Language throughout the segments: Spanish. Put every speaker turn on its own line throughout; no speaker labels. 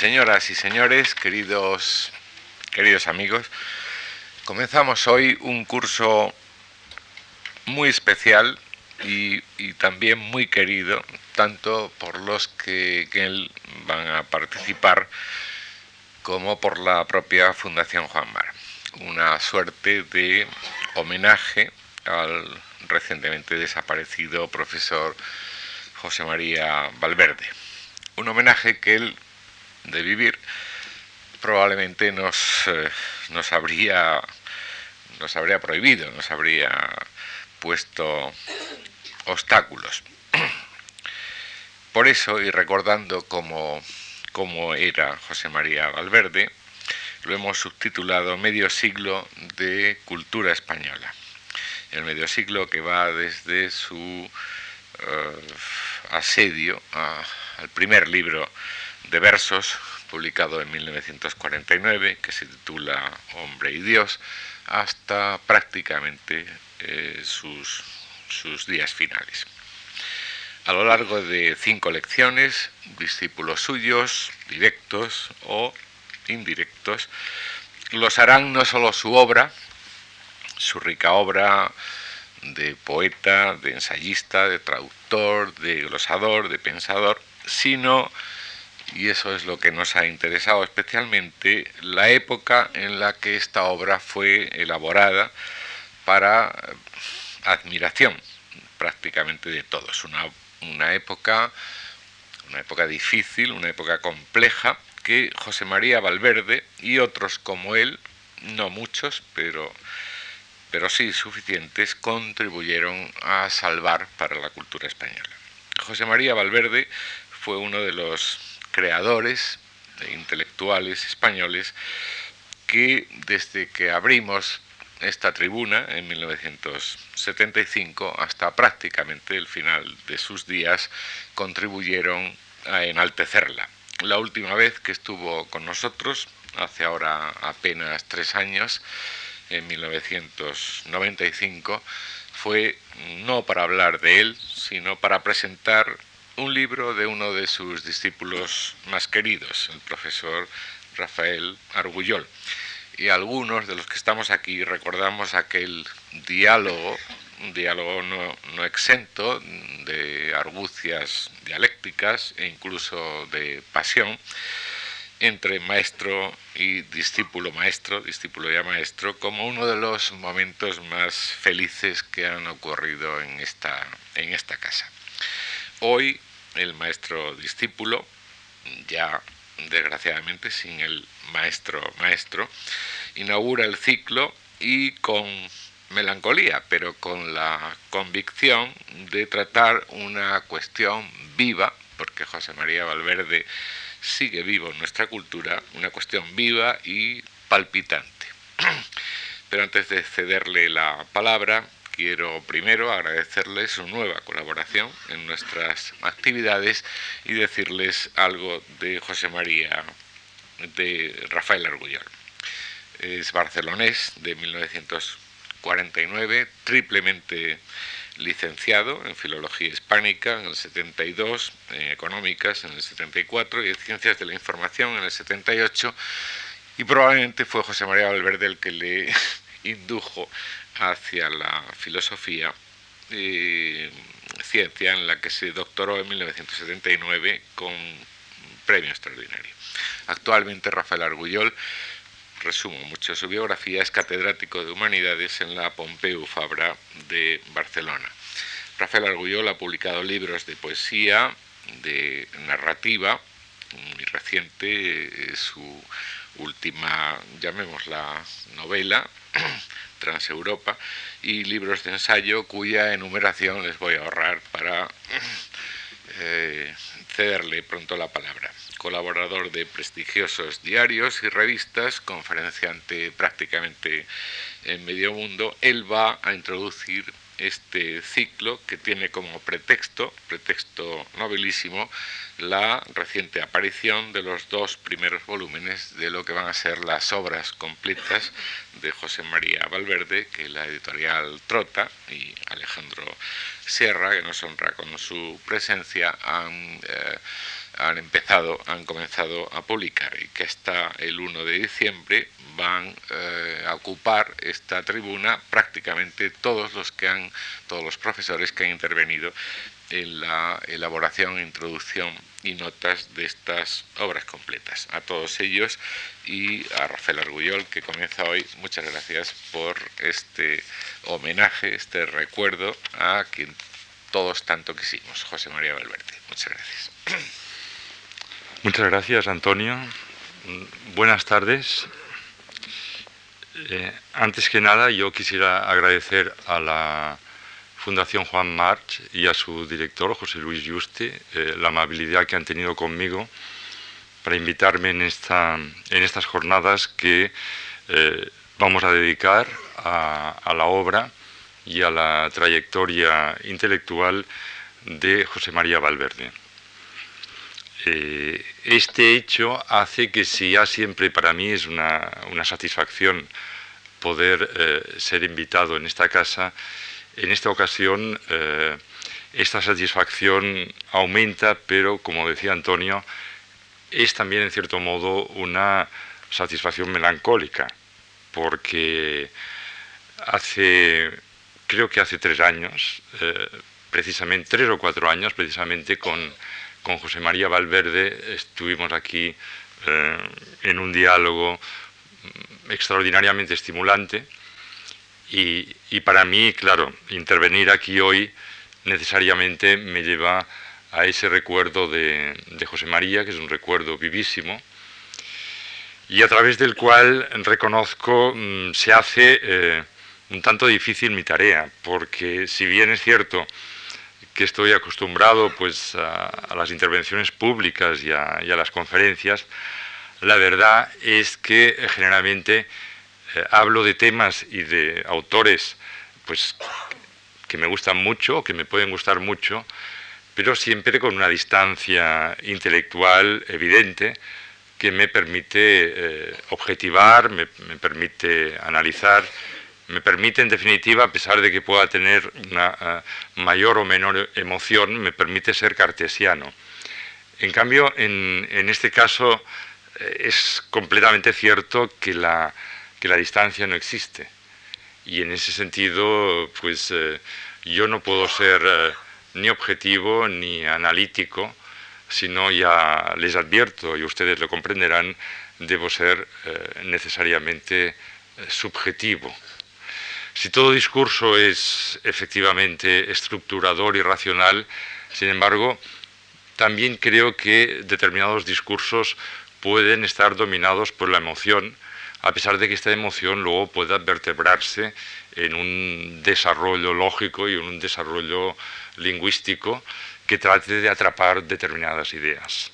Señoras y señores, queridos, queridos amigos, comenzamos hoy un curso muy especial y, también muy querido, tanto por los que, van a participar como por la propia Fundación Juan Mar. Una suerte de homenaje al recientemente desaparecido profesor José María Valverde. Un homenaje que él de vivir, probablemente nos, eh, nos, habría, nos habría prohibido, nos habría puesto obstáculos. Por eso, y recordando cómo, cómo era José María Valverde, lo hemos subtitulado Medio siglo de cultura española. El medio siglo que va desde su eh, asedio al primer libro de versos, publicado en 1949, que se titula Hombre y Dios, hasta prácticamente eh, sus, sus días finales. A lo largo de cinco lecciones, discípulos suyos, directos o indirectos, los harán no solo su obra, su rica obra de poeta, de ensayista, de traductor, de glosador, de pensador, sino y eso es lo que nos ha interesado especialmente, la época en la que esta obra fue elaborada para admiración prácticamente de todos. Una, una, época, una época difícil, una época compleja, que José María Valverde y otros como él, no muchos, pero, pero sí suficientes, contribuyeron a salvar para la cultura española. José María Valverde fue uno de los creadores e intelectuales españoles que desde que abrimos esta tribuna en 1975 hasta prácticamente el final de sus días contribuyeron a enaltecerla. La última vez que estuvo con nosotros, hace ahora apenas tres años, en 1995, fue no para hablar de él, sino para presentar un libro de uno de sus discípulos más queridos, el profesor Rafael Argullol. Y algunos de los que estamos aquí recordamos aquel diálogo, un diálogo no, exento de argucias dialécticas e incluso de pasión, entre maestro y discípulo maestro, discípulo ya maestro, como uno de los momentos más felices que han ocurrido en esta, en esta casa. Hoy el maestro discípulo, ya desgraciadamente sin el maestro maestro, inaugura el ciclo y con melancolía, pero con la convicción de tratar una cuestión viva, porque José María Valverde sigue vivo en nuestra cultura, una cuestión viva y palpitante. Pero antes de cederle la palabra, quiero primero agradecerles su nueva colaboración en nuestras actividades y decirles algo de José María, de Rafael Argullol. Es barcelonés de 1949, triplemente licenciado en Filología Hispánica en el 72, en Económicas en el 74 y en Ciencias de la Información en el 78 y probablemente fue José María Valverde el que le indujo hacia la filosofía, eh, ciencia en la que se doctoró en 1979 con premio extraordinario. Actualmente Rafael Argullol, resumo mucho su biografía, es catedrático de Humanidades en la Pompeu Fabra de Barcelona. Rafael Argullol ha publicado libros de poesía, de narrativa, muy reciente, su última, llamémosla novela, Transeuropa, y libros de ensayo cuya enumeración les voy a ahorrar para eh, cederle pronto la palabra. Colaborador de prestigiosos diarios y revistas, conferenciante prácticamente en medio mundo, él va a introducir este ciclo que tiene como pretexto, pretexto novelísimo, la reciente aparición de los dos primeros volúmenes de lo que van a ser las obras completas de José María Valverde, que la editorial Trota y Alejandro Sierra, que nos honra con su presencia, han eh, han empezado, han comenzado a publicar y que hasta el 1 de diciembre van eh, a ocupar esta tribuna prácticamente todos los que han, todos los profesores que han intervenido en la elaboración, introducción y notas de estas obras completas. A todos ellos y a Rafael Argullol, que comienza hoy, muchas gracias por este homenaje, este recuerdo a quien todos tanto quisimos, José María Valverde. Muchas gracias.
Muchas gracias, Antonio. Buenas tardes. Eh, antes que nada, yo quisiera agradecer a la Fundación Juan March y a su director, José Luis Juste, eh, la amabilidad que han tenido conmigo para invitarme en, esta, en estas jornadas que eh, vamos a dedicar a, la obra y a la trayectoria intelectual de José María Valverde. Este hecho hace que si ya siempre para mí es una, satisfacción poder ser invitado en esta casa, en esta ocasión eh, esta satisfacción aumenta, pero como decía Antonio, es también en cierto modo una satisfacción melancólica, porque hace, creo que hace tres años, eh, precisamente, tres o cuatro años, precisamente con, con José María Valverde, estuvimos aquí eh, en un diálogo extraordinariamente estimulante. Y, para mí, claro, intervenir aquí hoy necesariamente me lleva a ese recuerdo de, José María, que es un recuerdo vivísimo, y a través del cual reconozco mm, se hace eh, un tanto difícil mi tarea, porque si bien es cierto que estoy acostumbrado pues, a, las intervenciones públicas y y a las conferencias, la verdad es que eh, generalmente eh, hablo de temas y de autores pues, que me gustan mucho, que me pueden gustar mucho, pero siempre con una distancia intelectual evidente que me permite eh, objetivar, me, permite analizar, me permite en definitiva, a pesar de que pueda tener una mayor o menor emoción, me permite ser cartesiano. En cambio, en este caso es completamente cierto que la, que la distancia no existe. Y en ese sentido, pues eh, yo no puedo ser eh, ni objetivo ni analítico, sino ya les advierto, y ustedes lo comprenderán, debo ser eh, necesariamente subjetivo. Si todo discurso es efectivamente estructurador y racional, sin embargo, también creo que determinados discursos pueden estar dominados por la emoción, a pesar de que esta emoción luego pueda vertebrarse en un desarrollo lógico y en un desarrollo lingüístico que trate de atrapar determinadas ideas.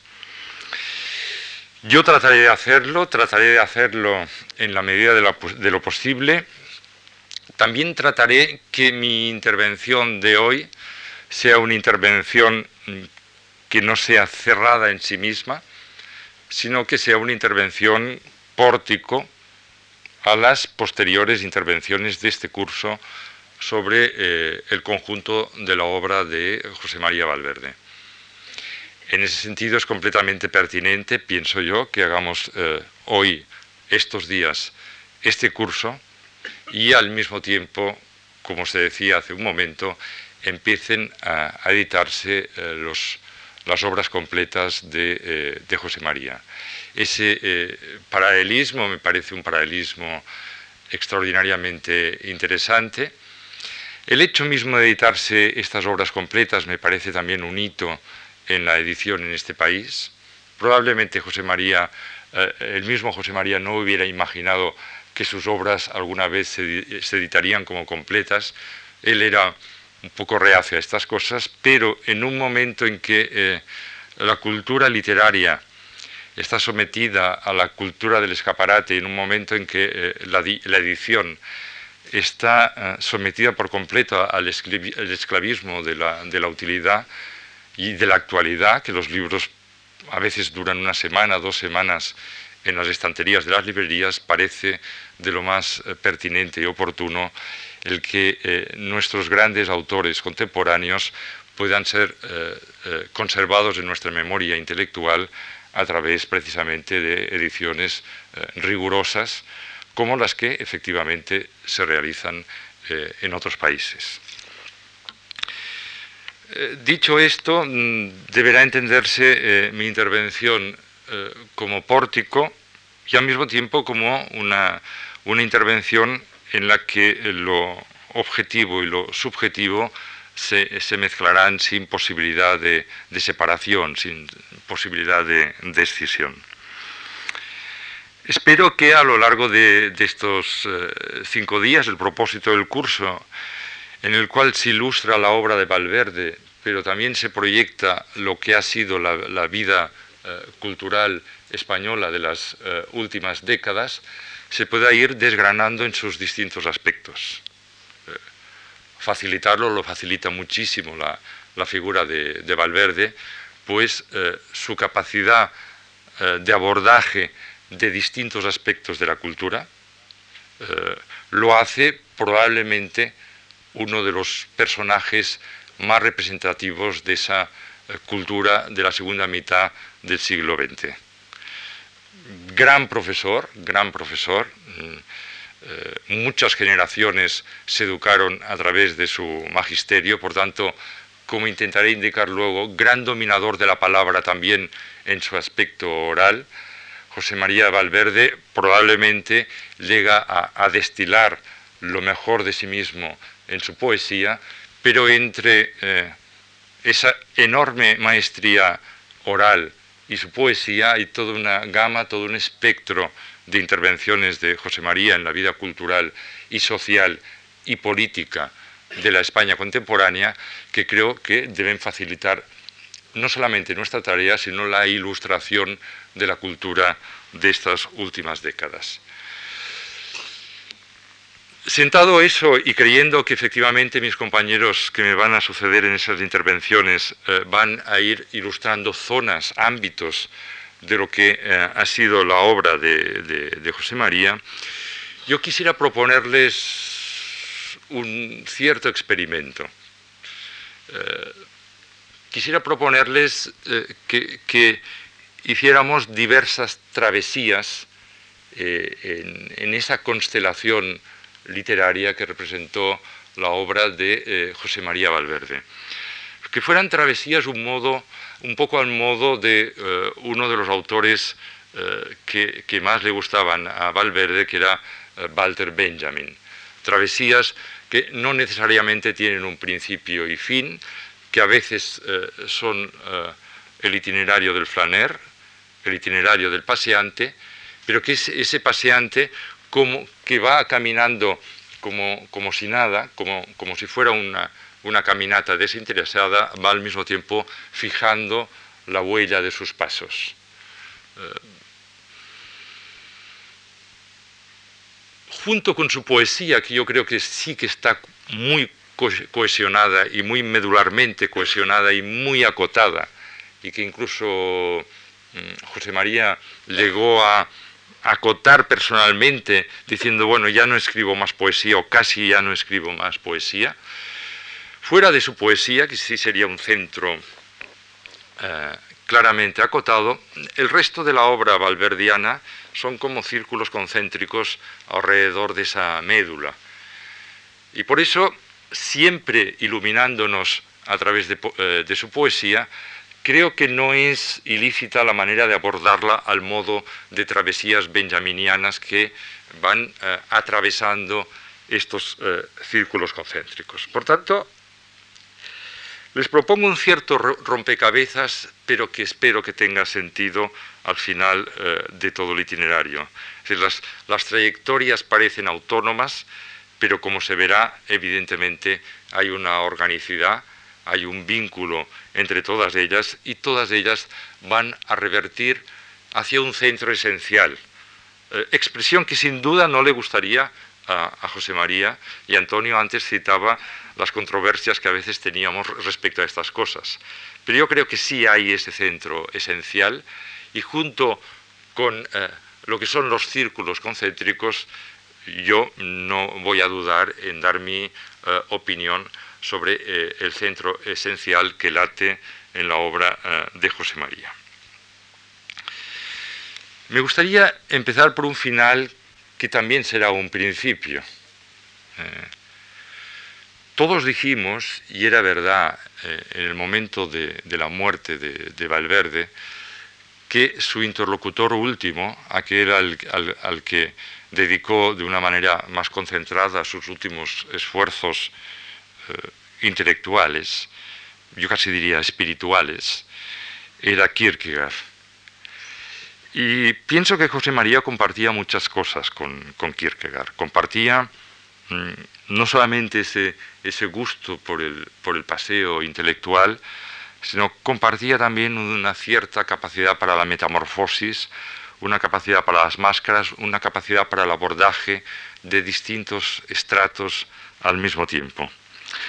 Yo trataré de hacerlo, trataré de hacerlo en la medida de lo, posible. También trataré que mi intervención de hoy sea una intervención que no sea cerrada en sí misma, sino que sea una intervención pórtico a las posteriores intervenciones de este curso sobre eh, el conjunto de la obra de José María Valverde. En ese sentido es completamente pertinente, pienso yo, que hagamos eh, hoy, estos días, este curso y al mismo tiempo, como se decía hace un momento, empiecen a, editarse eh, las obras completas de José María. Ese eh, paralelismo me parece un paralelismo extraordinariamente interesante. El hecho mismo de editarse estas obras completas me parece también un hito en la edición en este país. Probablemente José María, eh, el mismo José María no hubiera imaginado que sus obras alguna vez se, editarían como completas. Él era un poco reacio a estas cosas, pero en un momento en que eh, la cultura literaria está sometida a la cultura del escaparate en un momento en que eh, la, edición está eh, sometida por completo al esclavismo de la, utilidad y de la actualidad, que los libros a veces duran una semana, dos semanas en las estanterías de las librerías, parece de lo más pertinente y oportuno el que nuestros grandes autores contemporáneos puedan ser conservados en nuestra memoria intelectual a través precisamente de ediciones rigurosas como las que efectivamente se realizan en otros países. dicho esto, mm, deberá entenderse mi intervención como pórtico y al mismo tiempo como una, intervención en la que lo objetivo y lo subjetivo se, mezclarán sin posibilidad de, separación, sin posibilidad de, decisión. Espero que a lo largo de, estos eh, cinco días, el propósito del curso, en el cual se ilustra la obra de Valverde, pero también se proyecta lo que ha sido la, vida eh, cultural española de las eh, últimas décadas se pueda ir desgranando en sus distintos aspectos. Eh, facilitarlo lo facilita muchísimo la, figura de, Valverde, pues eh, su capacidad de abordaje de distintos aspectos de la cultura lo hace probablemente uno de los personajes más representativos de esa cultura de la segunda mitad del siglo XX gran profesor, gran profesor. Mm, eh, muchas generaciones se educaron a través de su magisterio, por tanto, como intentaré indicar luego, gran dominador de la palabra también en su aspecto oral. José María Valverde probablemente llega a, destilar lo mejor de sí mismo en su poesía, pero entre eh, esa enorme maestría oral y su poesía hay toda una gama, todo un espectro de intervenciones de José María en la vida cultural y social y política de la España contemporánea que creo que deben facilitar no solamente nuestra tarea, sino la ilustración de la cultura de estas últimas décadas. Sentado eso y creyendo que efectivamente mis compañeros que me van a suceder en esas intervenciones eh, van a ir ilustrando zonas, ámbitos de lo que eh, ha sido la obra de, José María, yo quisiera proponerles un cierto experimento. Eh, quisiera proponerles que, hiciéramos diversas travesías en esa constelación literaria que representó la obra de eh, José María Valverde. Que fueran travesías un, modo, un poco al modo de eh, uno de los autores eh, que, más le gustaban a Valverde, que era Walter Benjamin. Travesías que no necesariamente tienen un principio y fin, que a veces son el itinerario del flaner, el itinerario del paseante, pero que ese paseante como que va caminando como, como si nada, como, como si fuera una, una, caminata desinteresada, va al mismo tiempo fijando la huella de sus pasos. Eh, junto con su poesía, que yo creo que sí que está muy cohesionada y muy medularmente cohesionada y muy acotada, y que incluso mm, José María llegó a acotar personalmente diciendo, bueno, ya no escribo más poesía o casi ya no escribo más poesía. Fuera de su poesía, que sí sería un centro eh, claramente acotado, el resto de la obra valverdiana son como círculos concéntricos alrededor de esa médula. Y por eso, siempre iluminándonos a través de, eh, de su poesía, Creo que no es ilícita la manera de abordarla al modo de travesías benjaminianas que van eh, atravesando estos eh, círculos concéntricos. Por tanto, les propongo un cierto rompecabezas, pero que espero que tenga sentido al final eh, de todo el itinerario. las, las trayectorias parecen autónomas, pero como se verá, evidentemente hay una organicidad hay un vínculo entre todas ellas y todas ellas van a revertir hacia un centro esencial. Eh, expresión que sin duda no le gustaría a, José María y Antonio antes citaba las controversias que a veces teníamos respecto a estas cosas. Pero yo creo que sí hay ese centro esencial y junto con eh, lo que son los círculos concéntricos, yo no voy a dudar en dar mi eh, opinión sobre eh, el centro esencial que late en la obra eh, de José María. Me gustaría empezar por un final que también será un principio. todos dijimos, y era verdad en el momento de, la muerte de Valverde, que su interlocutor último, aquel al, que dedicó de una manera más concentrada sus últimos esfuerzos eh, intelectuales, yo casi diría espirituales, era Kierkegaard. Y pienso que José María compartía muchas cosas con, Kierkegaard. Compartía mm, no solamente ese, gusto por el, por el paseo intelectual, sino compartía también una cierta capacidad para la metamorfosis, una capacidad para las máscaras, una capacidad para el abordaje de distintos estratos al mismo tiempo.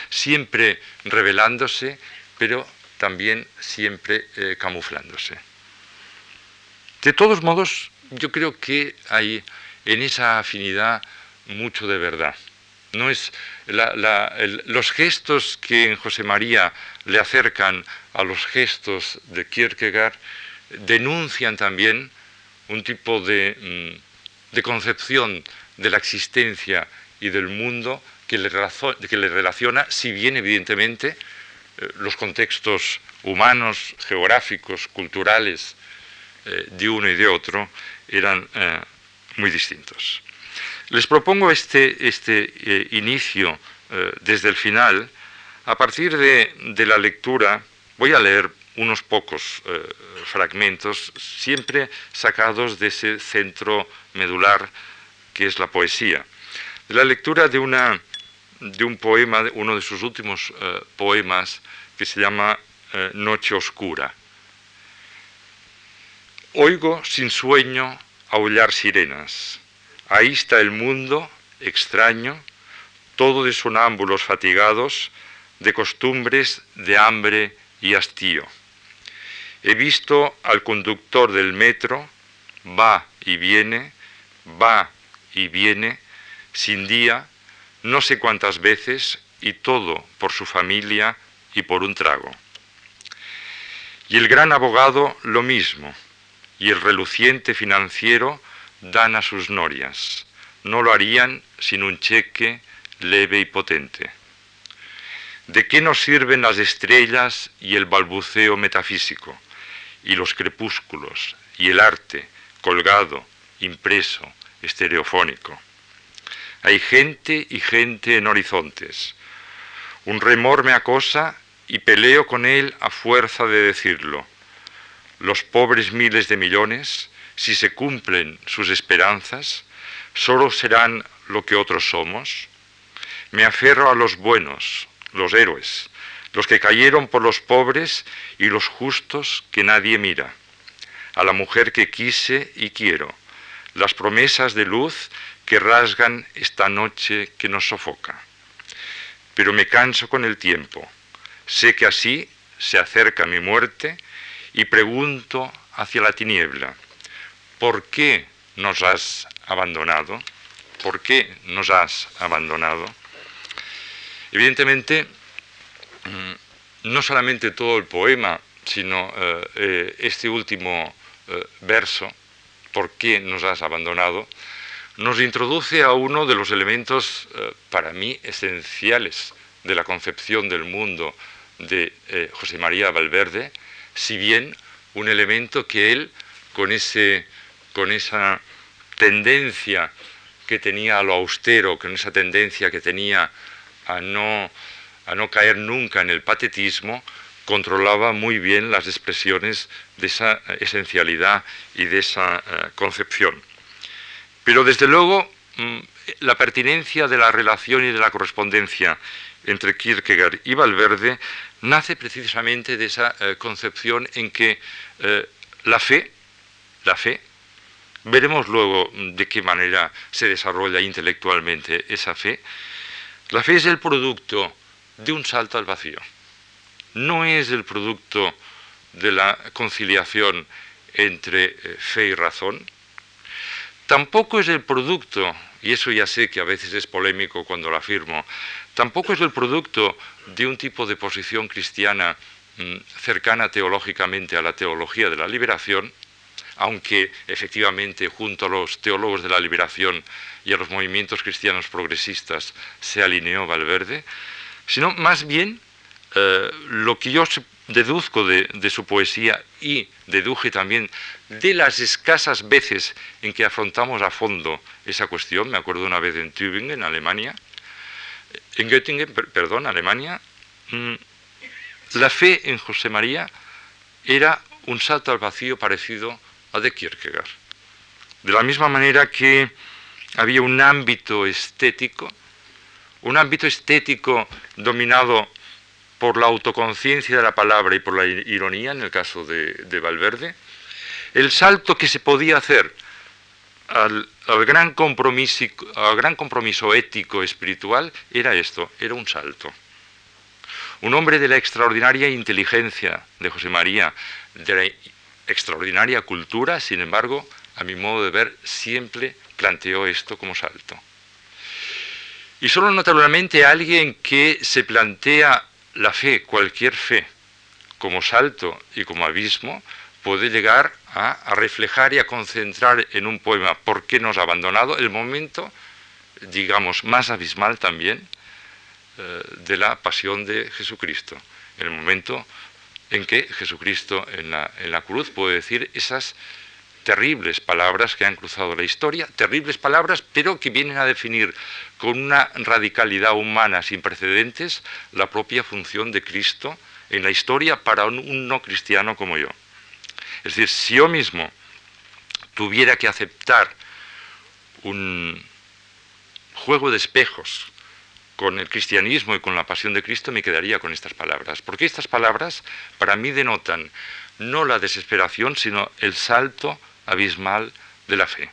Siempre revelándose, pero también siempre eh, camuflándose. De todos modos, yo creo que hay en esa afinidad mucho de verdad. No es los gestos que en José María le acercan a los gestos de Kierkegaard denuncian también un tipo de, mm, concepción de la existencia y del mundo que le, relaciona, si bien evidentemente eh, los contextos humanos, geográficos, culturales eh, de uno y de otro eran eh, muy distintos. Les propongo este, este inicio desde el final. A partir de, la lectura, voy a leer unos pocos fragmentos, siempre sacados de ese centro medular que es la poesía. De la lectura de, una, de un poema, uno de sus últimos poemas, que se llama Noche Oscura. Oigo sin sueño aullar sirenas Ahí está el mundo extraño, todo de sonámbulos fatigados, de costumbres, de hambre y hastío. He visto al conductor del metro, va y viene, va y viene, sin día, no sé cuántas veces, y todo por su familia y por un trago. Y el gran abogado lo mismo, y el reluciente financiero dan a sus norias. No lo harían sin un cheque leve y potente. ¿De qué nos sirven las estrellas y el balbuceo metafísico, y los crepúsculos, y el arte, colgado, impreso, estereofónico? Hay gente y gente en horizontes. Un remor me acosa y peleo con él a fuerza de decirlo. Los pobres miles de millones si se cumplen sus esperanzas, solo serán lo que otros somos. Me aferro a los buenos, los héroes, los que cayeron por los pobres y los justos que nadie mira, a la mujer que quise y quiero, las promesas de luz que rasgan esta noche que nos sofoca. Pero me canso con el tiempo, sé que así se acerca mi muerte y pregunto hacia la tiniebla ¿por qué nos has abandonado? ¿Por qué nos has abandonado? Evidentemente, mm, no solamente todo el poema, sino eh, eh, este último eh, verso, ¿por qué nos has abandonado?, nos introduce a uno de los elementos para mí esenciales de la concepción del mundo de José María Valverde, si bien un elemento que él, con ese con esa tendencia que tenía a lo austero, con esa tendencia que tenía a no, a no caer nunca en el patetismo, controlaba muy bien las expresiones de esa esencialidad y de esa eh, concepción. Pero desde luego mm, la pertinencia de la relación y de la correspondencia entre Kierkegaard y Valverde nace precisamente de esa eh, concepción en que eh, la fe, la fe Veremos luego de qué manera se desarrolla intelectualmente esa fe. La fe es el producto de un salto al vacío. No es el producto de la conciliación entre eh, fe y razón, tampoco es el producto, y eso ya sé que a veces es polémico cuando lo afirmo, tampoco es el producto de un tipo de posición cristiana mm, cercana teológicamente a la teología de la liberación, aunque efectivamente junto a los teólogos de la liberación y a los movimientos cristianos progresistas se alineó Valverde, sino más bien eh, lo que yo deduzco de, su poesía y deduje también de las escasas veces en que afrontamos a fondo esa cuestión, me acuerdo una vez en Tübingen, Alemania, en Göttingen, perdón, Alemania, mm, la fe en José María era un salto al vacío parecido a de Kierkegaard. De la misma manera que había un ámbito estético, un ámbito estético dominado por la autoconciencia de la palabra y por la ironía, en el caso de, Valverde, el salto que se podía hacer al, gran compromiso, al gran compromiso ético espiritual era esto, era un salto. Un hombre de la extraordinaria inteligencia de José María, de la extraordinaria cultura, sin embargo, a mi modo de ver, siempre planteó esto como salto. Y solo naturalmente alguien que se plantea la fe, cualquier fe, como salto y como abismo, puede llegar a, reflejar y a concentrar en un poema ¿Por qué nos ha abandonado? el momento, digamos, más abismal también eh, de la pasión de Jesucristo, el momento en que Jesucristo en la, en la cruz puede decir esas terribles palabras que han cruzado la historia, terribles palabras, pero que vienen a definir con una radicalidad humana sin precedentes la propia función de Cristo en la historia para un, no cristiano como yo. Es decir, si yo mismo tuviera que aceptar un juego de espejos con el cristianismo y con la pasión de Cristo, me quedaría con estas palabras. Porque estas palabras para mí denotan no la desesperación, sino el salto abismal de la fe.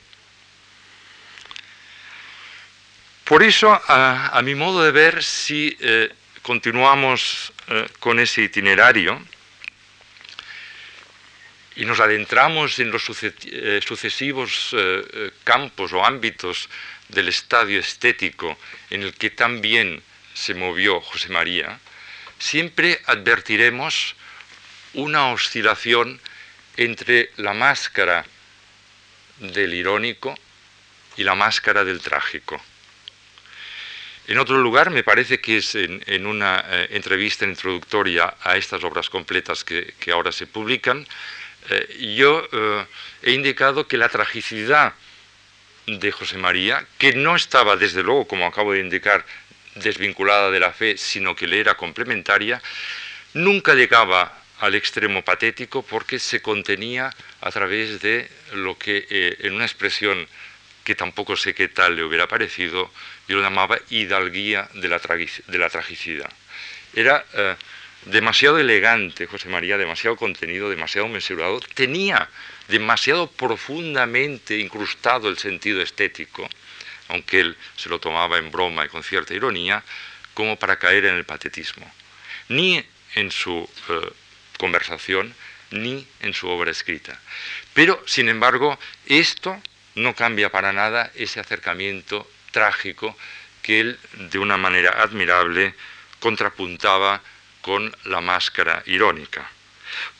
Por eso, a, mi modo de ver, si eh, continuamos eh, con ese itinerario y nos adentramos en los eh, sucesivos campos o ámbitos del estadio estético en el que también se movió José María, siempre advertiremos una oscilación entre la máscara del irónico y la máscara del trágico. En otro lugar, me parece que es en, una eh, entrevista introductoria a estas obras completas que, ahora se publican, eh, yo eh, he indicado que la tragicidad de José María, que no estaba, desde luego, como acabo de indicar, desvinculada de la fe, sino que le era complementaria, nunca llegaba al extremo patético porque se contenía a través de lo que eh, en una expresión que tampoco sé qué tal le hubiera parecido, yo lo llamaba hidalguía de la, de la tragicidad. Era eh, demasiado elegante José María, demasiado contenido, demasiado mesurado, tenía demasiado profundamente incrustado el sentido estético, aunque él se lo tomaba en broma y con cierta ironía, como para caer en el patetismo. Ni en su eh, conversación ni en su obra escrita. Pero, sin embargo, esto no cambia para nada ese acercamiento trágico que él, de una manera admirable, contrapuntaba con la máscara irónica.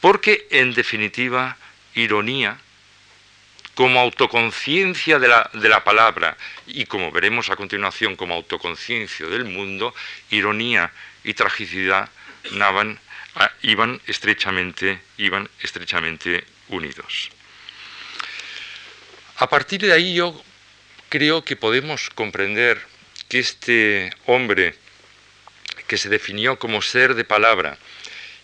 Porque, en definitiva, ironía, como autoconciencia de la, de la, palabra y como veremos a continuación como autoconciencia del mundo, ironía y tragicidad naban Ah, iban, estrechamente, iban estrechamente unidos. A partir de ahí yo creo que podemos comprender que este hombre que se definió como ser de palabra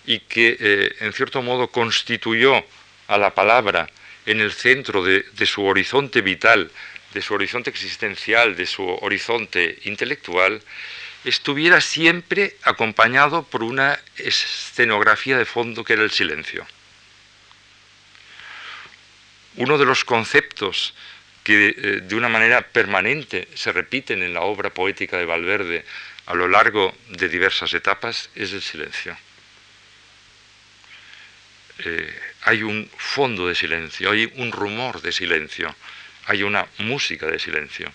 y que eh, en cierto modo constituyó a la palabra en el centro de su horizonte vital, de su horizonte existencial, de su horizonte intelectual, estuviera siempre acompañado por una escenografía de fondo que era el silencio. Uno de los conceptos que eh, de una manera permanente se repiten en la obra poética de Valverde a lo largo de diversas etapas es el silencio. Eh, hay un fondo de silencio, hay un rumor de silencio, hay una música de silencio.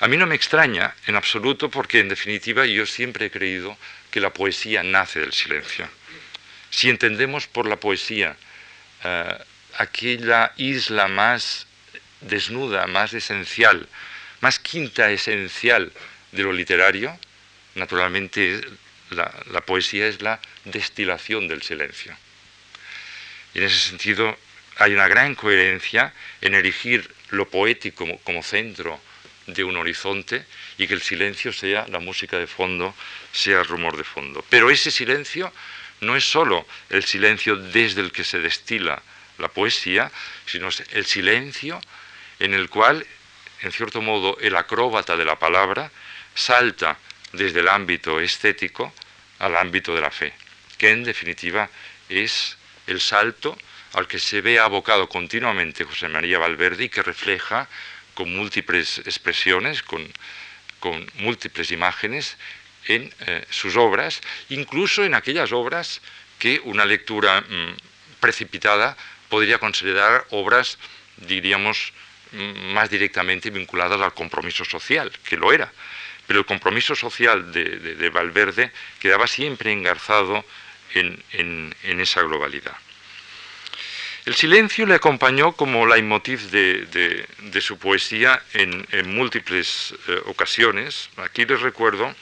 A mí no me extraña en absoluto porque en definitiva yo siempre he creído que la poesía nace del silencio. Si entendemos por la poesía eh, aquella isla más desnuda, más esencial, más quinta esencial de lo literario, naturalmente la, poesía es la destilación del silencio. Y en ese sentido hay una gran coherencia en erigir lo poético como centro de un horizonte y que el silencio sea la música de fondo, sea el rumor de fondo. Pero ese silencio no es sólo el silencio desde el que se destila la poesía, sino el silencio en el cual, en cierto modo, el acróbata de la palabra salta desde el ámbito estético al ámbito de la fe, que en definitiva es el salto al que se ve abocado continuamente José María Valverde y que refleja con múltiples expresiones, con, múltiples imágenes en eh, sus obras, incluso en aquellas obras que una lectura mm, precipitada podría considerar obras, diríamos, mm, más directamente vinculadas al compromiso social, que lo era. Pero el compromiso social de, Valverde quedaba siempre engarzado en esa globalidad. El silencio le acompañó como leitmotiv de, de, su poesía en, múltiples eh, ocasiones. Aquí les recuerdo,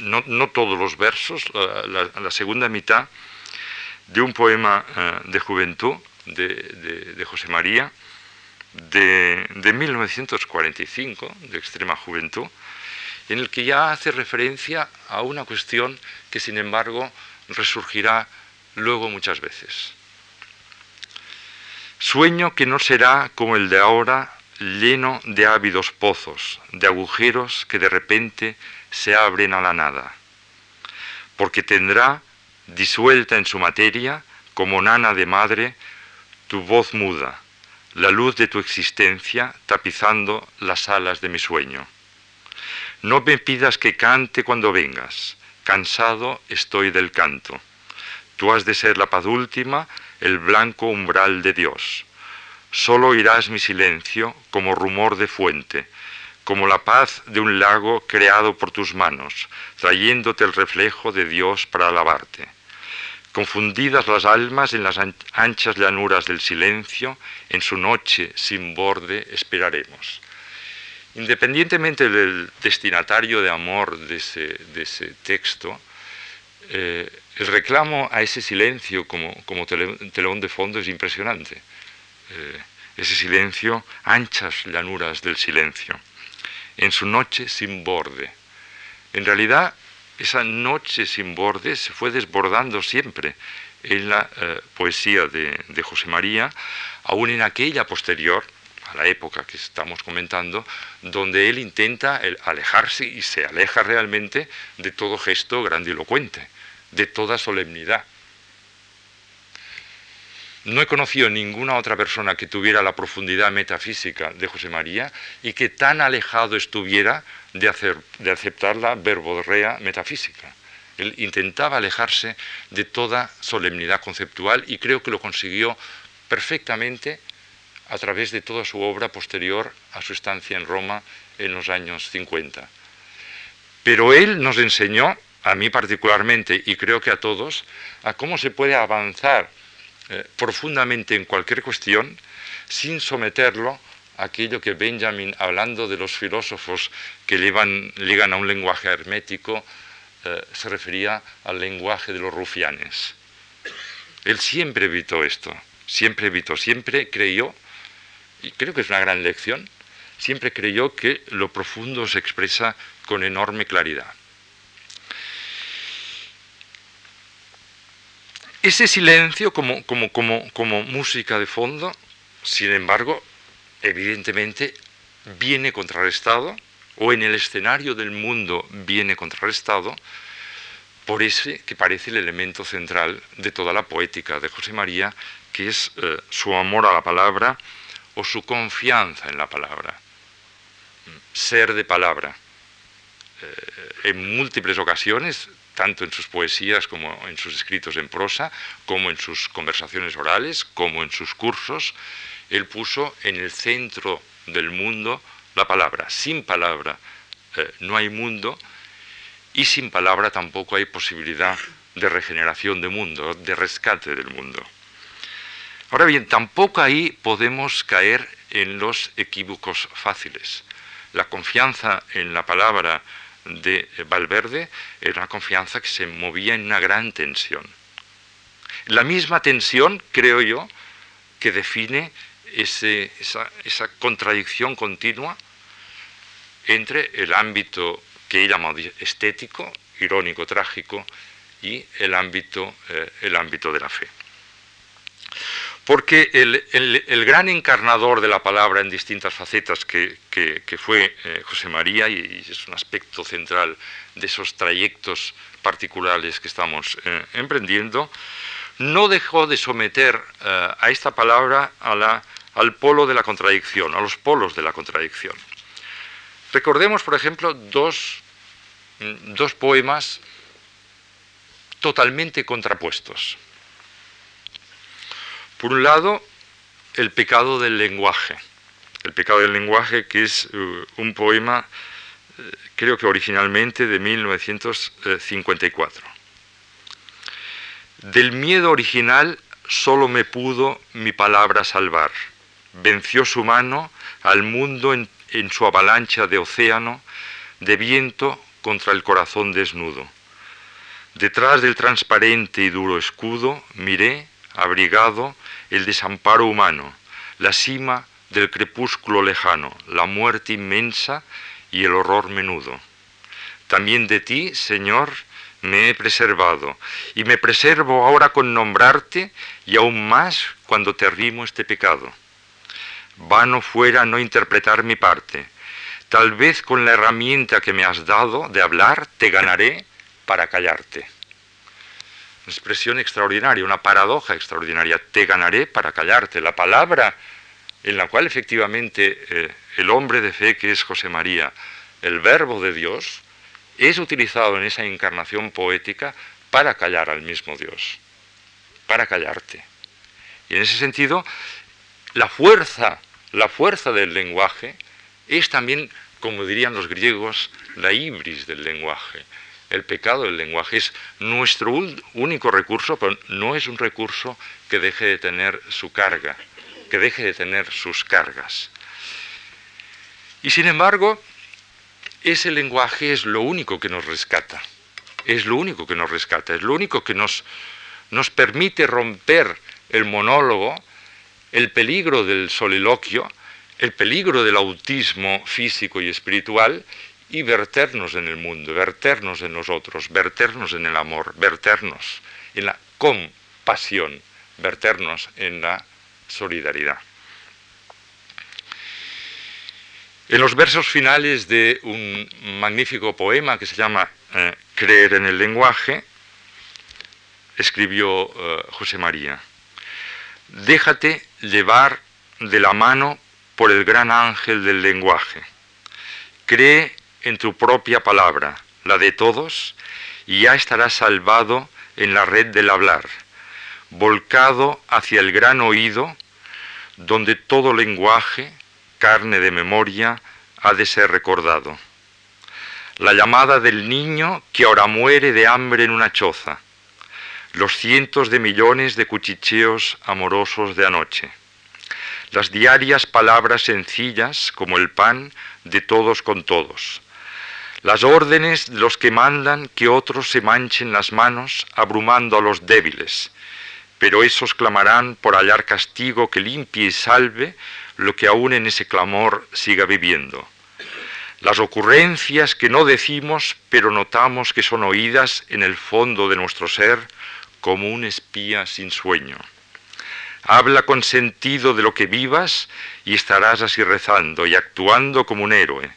no, todos los versos, la, segunda mitad de un poema eh, de juventud de, José María, de, 1945, de extrema juventud, en el que ya hace referencia a una cuestión que sin embargo resurgirá luego muchas veces. Sueño que no será como el de ahora, lleno de ávidos pozos, de agujeros que de repente se abren a la nada, porque tendrá, disuelta en su materia, como nana de madre, tu voz muda, la luz de tu existencia tapizando las alas de mi sueño. No me pidas que cante cuando vengas, cansado estoy del canto. Tú has de ser la paz última el blanco umbral de Dios. Solo oirás mi silencio como rumor de fuente, como la paz de un lago creado por tus manos, trayéndote el reflejo de Dios para alabarte. Confundidas las almas en las anchas llanuras del silencio, en su noche sin borde esperaremos. Independientemente del destinatario de amor de ese, texto, eh, el reclamo a ese silencio como, telón de fondo es impresionante. Eh, ese silencio, anchas llanuras del silencio, en su noche sin borde. En realidad, esa noche sin borde se fue desbordando siempre en la eh, poesía de, de, José María, aún en aquella posterior, a la época que estamos comentando, donde él intenta alejarse y se aleja realmente de todo gesto grandilocuente de toda solemnidad. No he conocido ninguna otra persona que tuviera la profundidad metafísica de José María y que tan alejado estuviera de, hacer, de aceptar la verborrea metafísica. Él intentaba alejarse de toda solemnidad conceptual y creo que lo consiguió perfectamente a través de toda su obra posterior a su estancia en Roma en los años 50. Pero él nos enseñó a mí particularmente y creo que a todos, a cómo se puede avanzar eh, profundamente en cualquier cuestión sin someterlo a aquello que Benjamin, hablando de los filósofos que ligan a un lenguaje hermético, eh, se refería al lenguaje de los rufianes. Él siempre evitó esto, siempre evitó, siempre creyó, y creo que es una gran lección, siempre creyó que lo profundo se expresa con enorme claridad. Ese silencio como, música de fondo, sin embargo, evidentemente viene contrarrestado, o en el escenario del mundo viene contrarrestado, por ese que parece el elemento central de toda la poética de José María, que es eh, su amor a la palabra o su confianza en la palabra, ser de palabra. Eh, en múltiples ocasiones tanto en sus poesías como en sus escritos en prosa, como en sus conversaciones orales, como en sus cursos. Él puso en el centro del mundo la palabra. Sin palabra eh, no hay mundo y sin palabra tampoco hay posibilidad de regeneración de mundo, de rescate del mundo. Ahora bien, tampoco ahí podemos caer en los equívocos fáciles. La confianza en la palabra de Valverde era una confianza que se movía en una gran tensión. La misma tensión, creo yo, que define esa, contradicción continua entre el ámbito que él estético, irónico, trágico, y el ámbito, eh, el ámbito de la fe. Porque el, gran encarnador de la palabra en distintas facetas que, fue eh, José María, y, es un aspecto central de esos trayectos particulares que estamos eh, emprendiendo, no dejó de someter a esta palabra al polo de la contradicción, a los polos de la contradicción. Recordemos, por ejemplo, dos, dos poemas totalmente contrapuestos. Por un lado, el pecado del lenguaje. El pecado del lenguaje, que es uh, un poema, eh, creo que originalmente de 1954. Del miedo original solo me pudo mi palabra salvar. Venció su mano al mundo en su avalancha de océano, de viento contra el corazón desnudo. Detrás del transparente y duro escudo miré, abrigado, el desamparo humano, la cima del crepúsculo lejano, la muerte inmensa y el horror menudo. También de ti, Señor, me he preservado, y me preservo ahora con nombrarte, y aún más cuando te arrimo este pecado. Vano fuera no interpretar mi parte. Tal vez con la herramienta que me has dado de hablar te ganaré para callarte. Una expresión extraordinaria, una paradoja extraordinaria. Te ganaré para callarte. La palabra en la cual efectivamente eh, el hombre de fe que es José María, el verbo de Dios, es utilizado en esa encarnación poética para callar al mismo Dios, para callarte. Y en ese sentido, la fuerza, la fuerza del lenguaje es también, como dirían los griegos, la ibris del lenguaje. El pecado del lenguaje es nuestro único recurso, pero no es un recurso que deje de tener su carga, que deje de tener sus cargas. Y sin embargo, ese lenguaje es lo único que nos rescata, es lo único que nos rescata, es lo único que nos, nos permite romper el monólogo el peligro del soliloquio, el peligro del autismo físico y espiritual y verternos en el mundo, verternos en nosotros, verternos en el amor, verternos en la compasión, verternos en la solidaridad. En los versos finales de un magnífico poema que se llama eh, Creer en el lenguaje, escribió eh, José María, Déjate llevar de la mano por el gran ángel del lenguaje. Cree en tu propia palabra, la de todos, y ya estarás salvado en la red del hablar, volcado hacia el gran oído, donde todo lenguaje, carne de memoria, ha de ser recordado. La llamada del niño que ahora muere de hambre en una choza, los cientos de millones de cuchicheos amorosos de anoche, las diarias palabras sencillas como el pan de todos con todos, las órdenes de los que mandan que otros se manchen las manos abrumando a los débiles, pero esos clamarán por hallar castigo que limpie y salve lo que aún en ese clamor siga viviendo. Las ocurrencias que no decimos, pero notamos que son oídas en el fondo de nuestro ser, como un espía sin sueño. Habla con sentido de lo que vivas y estarás así rezando y actuando como un héroe.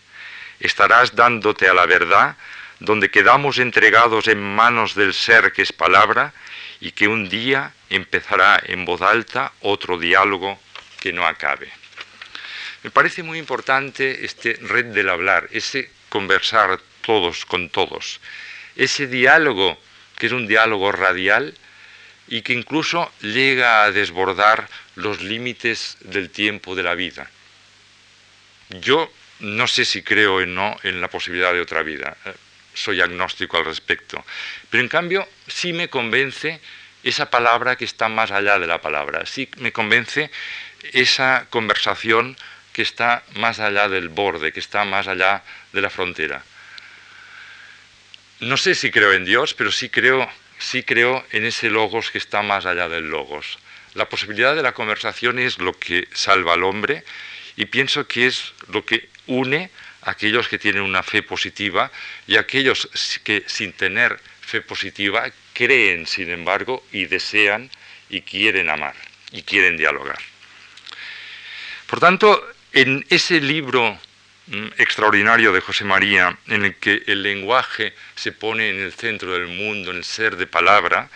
Estarás dándote a la verdad donde quedamos entregados en manos del ser que es palabra y que un día empezará en voz alta otro diálogo que no acabe. Me parece muy importante este red del hablar, ese conversar todos con todos, ese diálogo que es un diálogo radial, y que incluso llega a desbordar los límites del tiempo de la vida. Yo no sé si creo o no en la posibilidad de otra vida, eh, soy agnóstico al respecto, pero en cambio sí me convence esa palabra que está más allá de la palabra, sí me convence esa conversación que está más allá del borde, que está más allá de la frontera. No sé si creo en Dios, pero sí creo, sí creo en ese logos que está más allá del logos. La posibilidad de la conversación es lo que salva al hombre y pienso que es lo que une a aquellos que tienen una fe positiva y a aquellos que sin tener fe positiva creen, sin embargo, y desean y quieren amar y quieren dialogar. Por tanto, en ese libro mm, extraordinario de José María, en el que el lenguaje se pone en el centro del mundo, en el ser de palabra,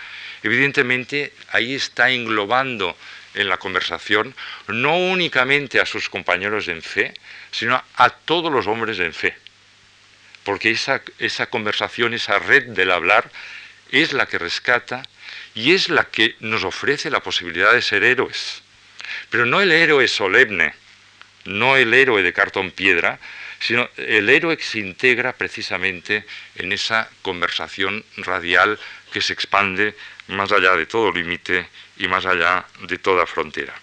evidentemente ahí está englobando en la conversación no únicamente a sus compañeros en fe, sino a todos los hombres en fe. Porque esa, esa conversación, esa red del hablar, es la que rescata y es la que nos ofrece la posibilidad de ser héroes. Pero no el héroe solemne, no el héroe de cartón piedra, sino el héroe que se integra precisamente en esa conversación radial que se expande más allá de todo límite y más allá de toda frontera.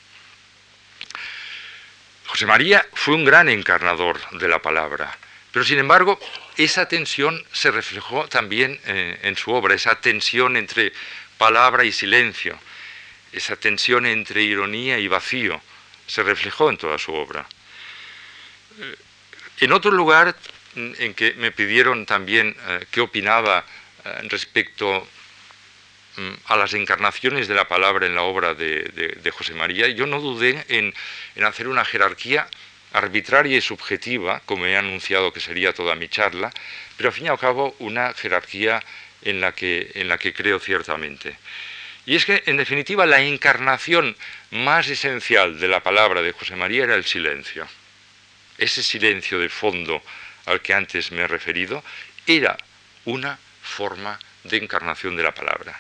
José María fue un gran encarnador de la palabra, pero sin embargo esa tensión se reflejó también eh, en su obra, esa tensión entre palabra y silencio, esa tensión entre ironía y vacío, se reflejó en toda su obra. Eh, en otro lugar en que me pidieron también eh, qué opinaba respecto a las encarnaciones de la palabra en la obra de, José María, yo no dudé en, hacer una jerarquía arbitraria y subjetiva, como he anunciado que sería toda mi charla, pero al fin y al cabo una jerarquía en la que, en la que creo ciertamente. Y es que, en definitiva, la encarnación más esencial de la palabra de José María era el silencio. Ese silencio de fondo al que antes me he referido era una forma de encarnación de la palabra.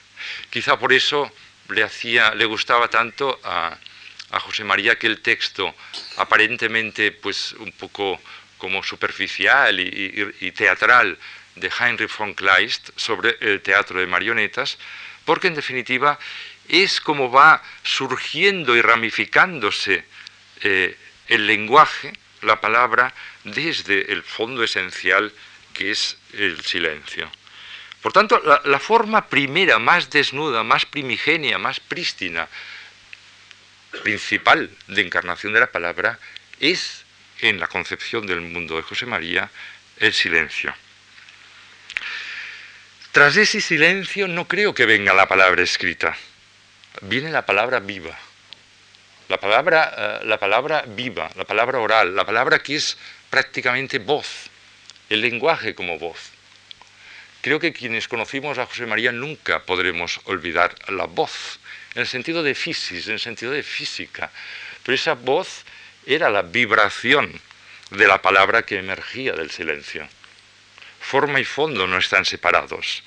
Quizá por eso le, hacía, le gustaba tanto a, José María que el texto aparentemente pues un poco como superficial y, teatral de Heinrich von Kleist sobre el teatro de marionetas, porque en definitiva es como va surgiendo y ramificándose eh, el lenguaje, la palabra, desde el fondo esencial que es el silencio. Por tanto, la, forma primera, más desnuda, más primigenia, más prístina, principal de encarnación de la palabra, es, en la concepción del mundo de José María, el silencio. Tras ese silencio no creo que venga la palabra escrita, viene la palabra viva. La palabra, eh, la palabra viva, la palabra oral, la palabra que es prácticamente voz, el lenguaje como voz. Creo que quienes conocimos a José María nunca podremos olvidar la voz, en el sentido de fisis, en el sentido de física. Pero esa voz era la vibración de la palabra que emergía del silencio. Forma y fondo no están separados.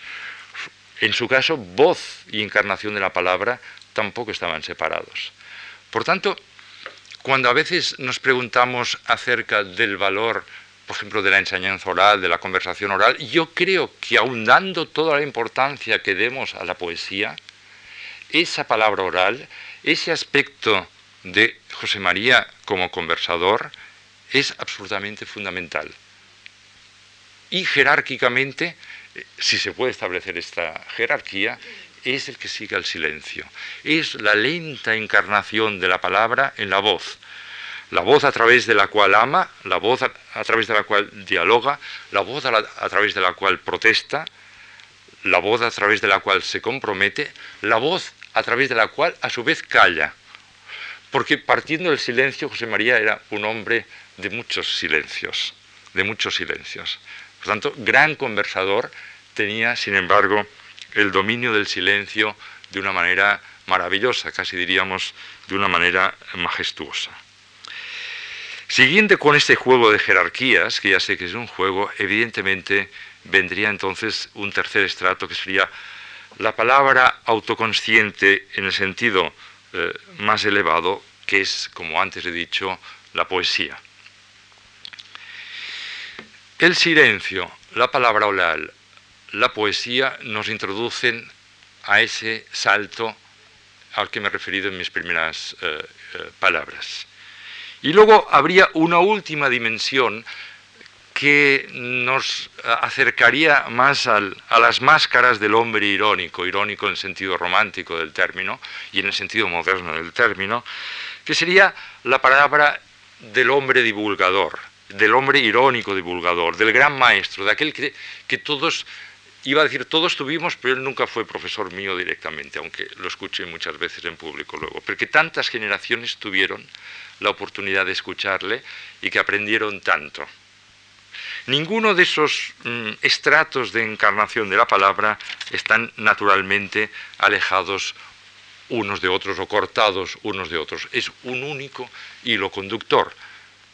En su caso, voz y encarnación de la palabra tampoco estaban separados. Por tanto, cuando a veces nos preguntamos acerca del valor por ejemplo, de la enseñanza oral, de la conversación oral, yo creo que aun dando toda la importancia que demos a la poesía, esa palabra oral, ese aspecto de José María como conversador, es absolutamente fundamental. Y jerárquicamente, eh, si se puede establecer esta jerarquía, es el que sigue el silencio. Es la lenta encarnación de la palabra en la voz la voz a través de la cual ama, la voz a, través de la cual dialoga, la voz a, través de la cual protesta, la voz a través de la cual se compromete, la voz a través de la cual a su vez calla. Porque partiendo del silencio, José María era un hombre de muchos silencios, de muchos silencios. Por tanto, gran conversador, tenía, sin embargo, el dominio del silencio de una manera maravillosa, casi diríamos de una manera majestuosa. Siguiente con este juego de jerarquías, que ya sé que es un juego, evidentemente vendría entonces un tercer estrato que sería la palabra autoconsciente en el sentido eh, más elevado, que es, como antes he dicho, la poesía. El silencio, la palabra oral, la poesía nos introducen a ese salto al que me he referido en mis primeras eh, eh, palabras. Y luego habría una última dimensión que nos acercaría más a las máscaras del hombre irónico, irónico en el sentido romántico del término y en el sentido moderno del término, que sería la palabra del hombre divulgador, del hombre irónico divulgador, del gran maestro, de aquel que, que todos Iba a decir, todos tuvimos, pero él nunca fue profesor mío directamente, aunque lo escuché muchas veces en público luego, porque tantas generaciones tuvieron la oportunidad de escucharle y que aprendieron tanto. Ninguno de esos mm, estratos de encarnación de la palabra están naturalmente alejados unos de otros o cortados unos de otros. Es un único hilo conductor.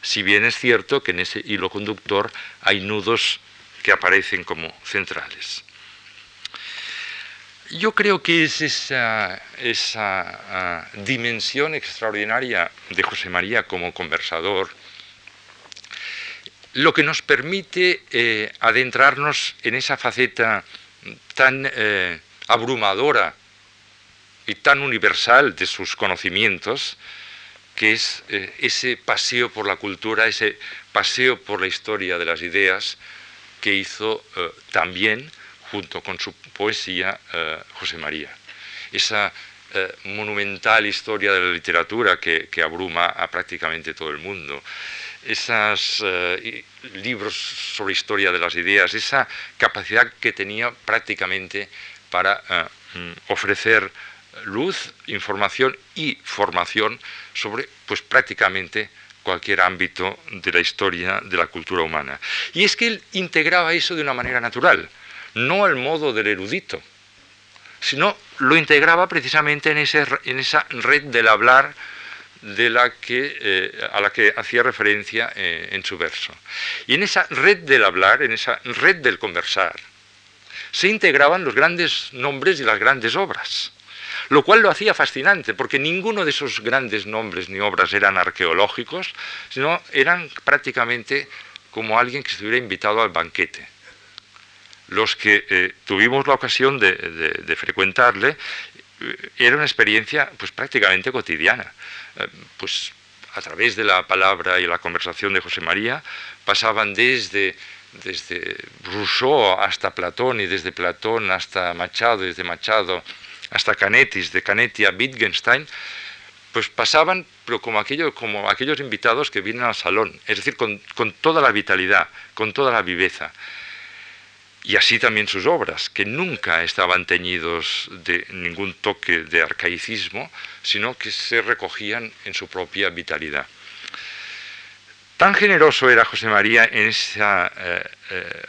Si bien es cierto que en ese hilo conductor hay nudos que aparecen como centrales. Yo creo que es esa, esa uh, dimensión extraordinaria de José María como conversador lo que nos permite eh, adentrarnos en esa faceta tan eh, abrumadora y tan universal de sus conocimientos, que es eh, ese paseo por la cultura, ese paseo por la historia de las ideas, que hizo también, junto con su poesía, eh, José María. Esa eh, monumental historia de la literatura que, abruma a prácticamente todo el mundo, esos libros sobre historia de las ideas, esa capacidad que tenía prácticamente para mm, ofrecer luz, información y formación sobre pues prácticamente cualquier ámbito de la historia de la cultura humana. Y es que él integraba eso de una manera natural, no al modo del erudito, sino lo integraba precisamente en, en esa red del hablar de la que, eh, a la que hacía referencia eh, en su verso. Y en esa red del hablar, en esa red del conversar, se integraban los grandes nombres y las grandes obras lo cual lo hacía fascinante, porque ninguno de esos grandes nombres ni obras eran arqueológicos, sino eran prácticamente como alguien que estuviera invitado al banquete. Los que eh, tuvimos la ocasión de, frecuentarle, eh, era una experiencia pues, prácticamente cotidiana. Eh, pues a través de la palabra y la conversación de José María, pasaban desde desde Rousseau hasta Platón y desde Platón hasta Machado, desde Machado hasta Canetis, de Canetti a Wittgenstein, pues pasaban pero como, aquello, como aquellos invitados que vienen al salón, es decir, con, toda la vitalidad, con toda la viveza. Y así también sus obras, que nunca estaban teñidos de ningún toque de arcaicismo, sino que se recogían en su propia vitalidad. Tan generoso era José María en esa eh, eh,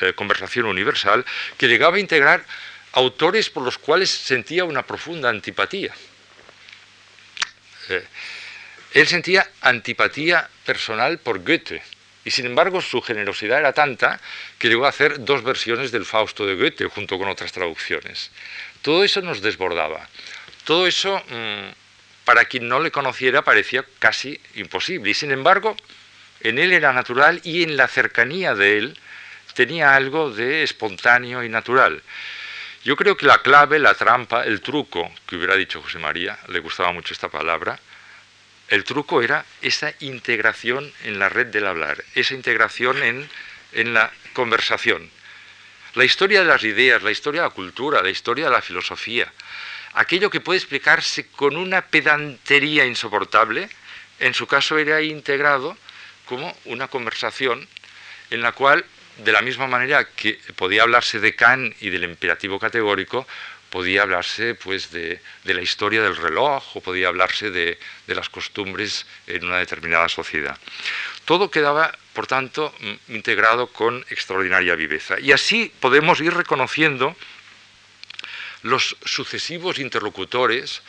eh, conversación universal que llegaba a integrar autores por los cuales sentía una profunda antipatía. Él sentía antipatía personal por Goethe, sin embargo su generosidad era tanta que llegó a hacer dos versiones del Fausto de Goethe junto con otras traducciones. Todo eso nos desbordaba. Todo eso, mm, para quien no le conociera, parecía casi imposible. Y sin embargo, en él era natural y en la cercanía de él tenía algo de espontáneo y natural. Yo creo que la clave, la trampa, el truco, que hubiera dicho José María, le gustaba mucho esta palabra, el truco era esa integración en la red del hablar, esa integración en, en la conversación. La historia de las ideas, la historia de la cultura, la historia de la filosofía, aquello que puede explicarse con una pedantería insoportable, en su caso era integrado como una conversación en la cual de la misma manera que podía hablarse de Kant y del imperativo categórico, podía hablarse pues de, la historia del reloj o podía hablarse de, las costumbres en una determinada sociedad. Todo quedaba, por tanto, mm, integrado con extraordinaria viveza. Y así podemos ir reconociendo los sucesivos interlocutores,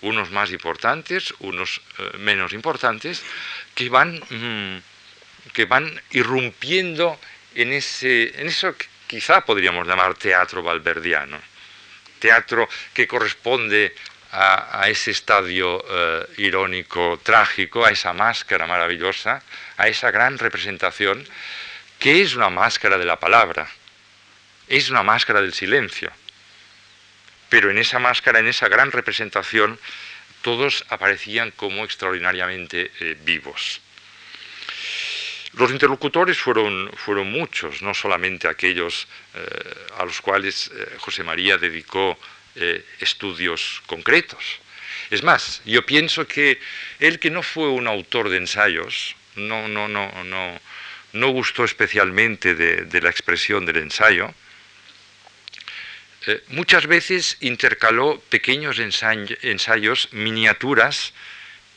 unos más importantes, unos eh, menos importantes, que van, mm, que van irrumpiendo en, ese, en eso que quizá podríamos llamar teatro valverdiano. Teatro que corresponde a, ese estadio eh, irónico, trágico, a esa máscara maravillosa, a esa gran representación, que es una máscara de la palabra, es una máscara del silencio. Pero en esa máscara, en esa gran representación, todos aparecían como extraordinariamente eh, vivos. Los interlocutores fueron, fueron muchos, no solamente aquellos eh, a los cuales José María dedicó eh, estudios concretos. Es más, yo pienso que él que no fue un autor de ensayos, no, no, no, no, no gustó especialmente de, la expresión del ensayo, eh, muchas veces intercaló pequeños ensayos, miniaturas,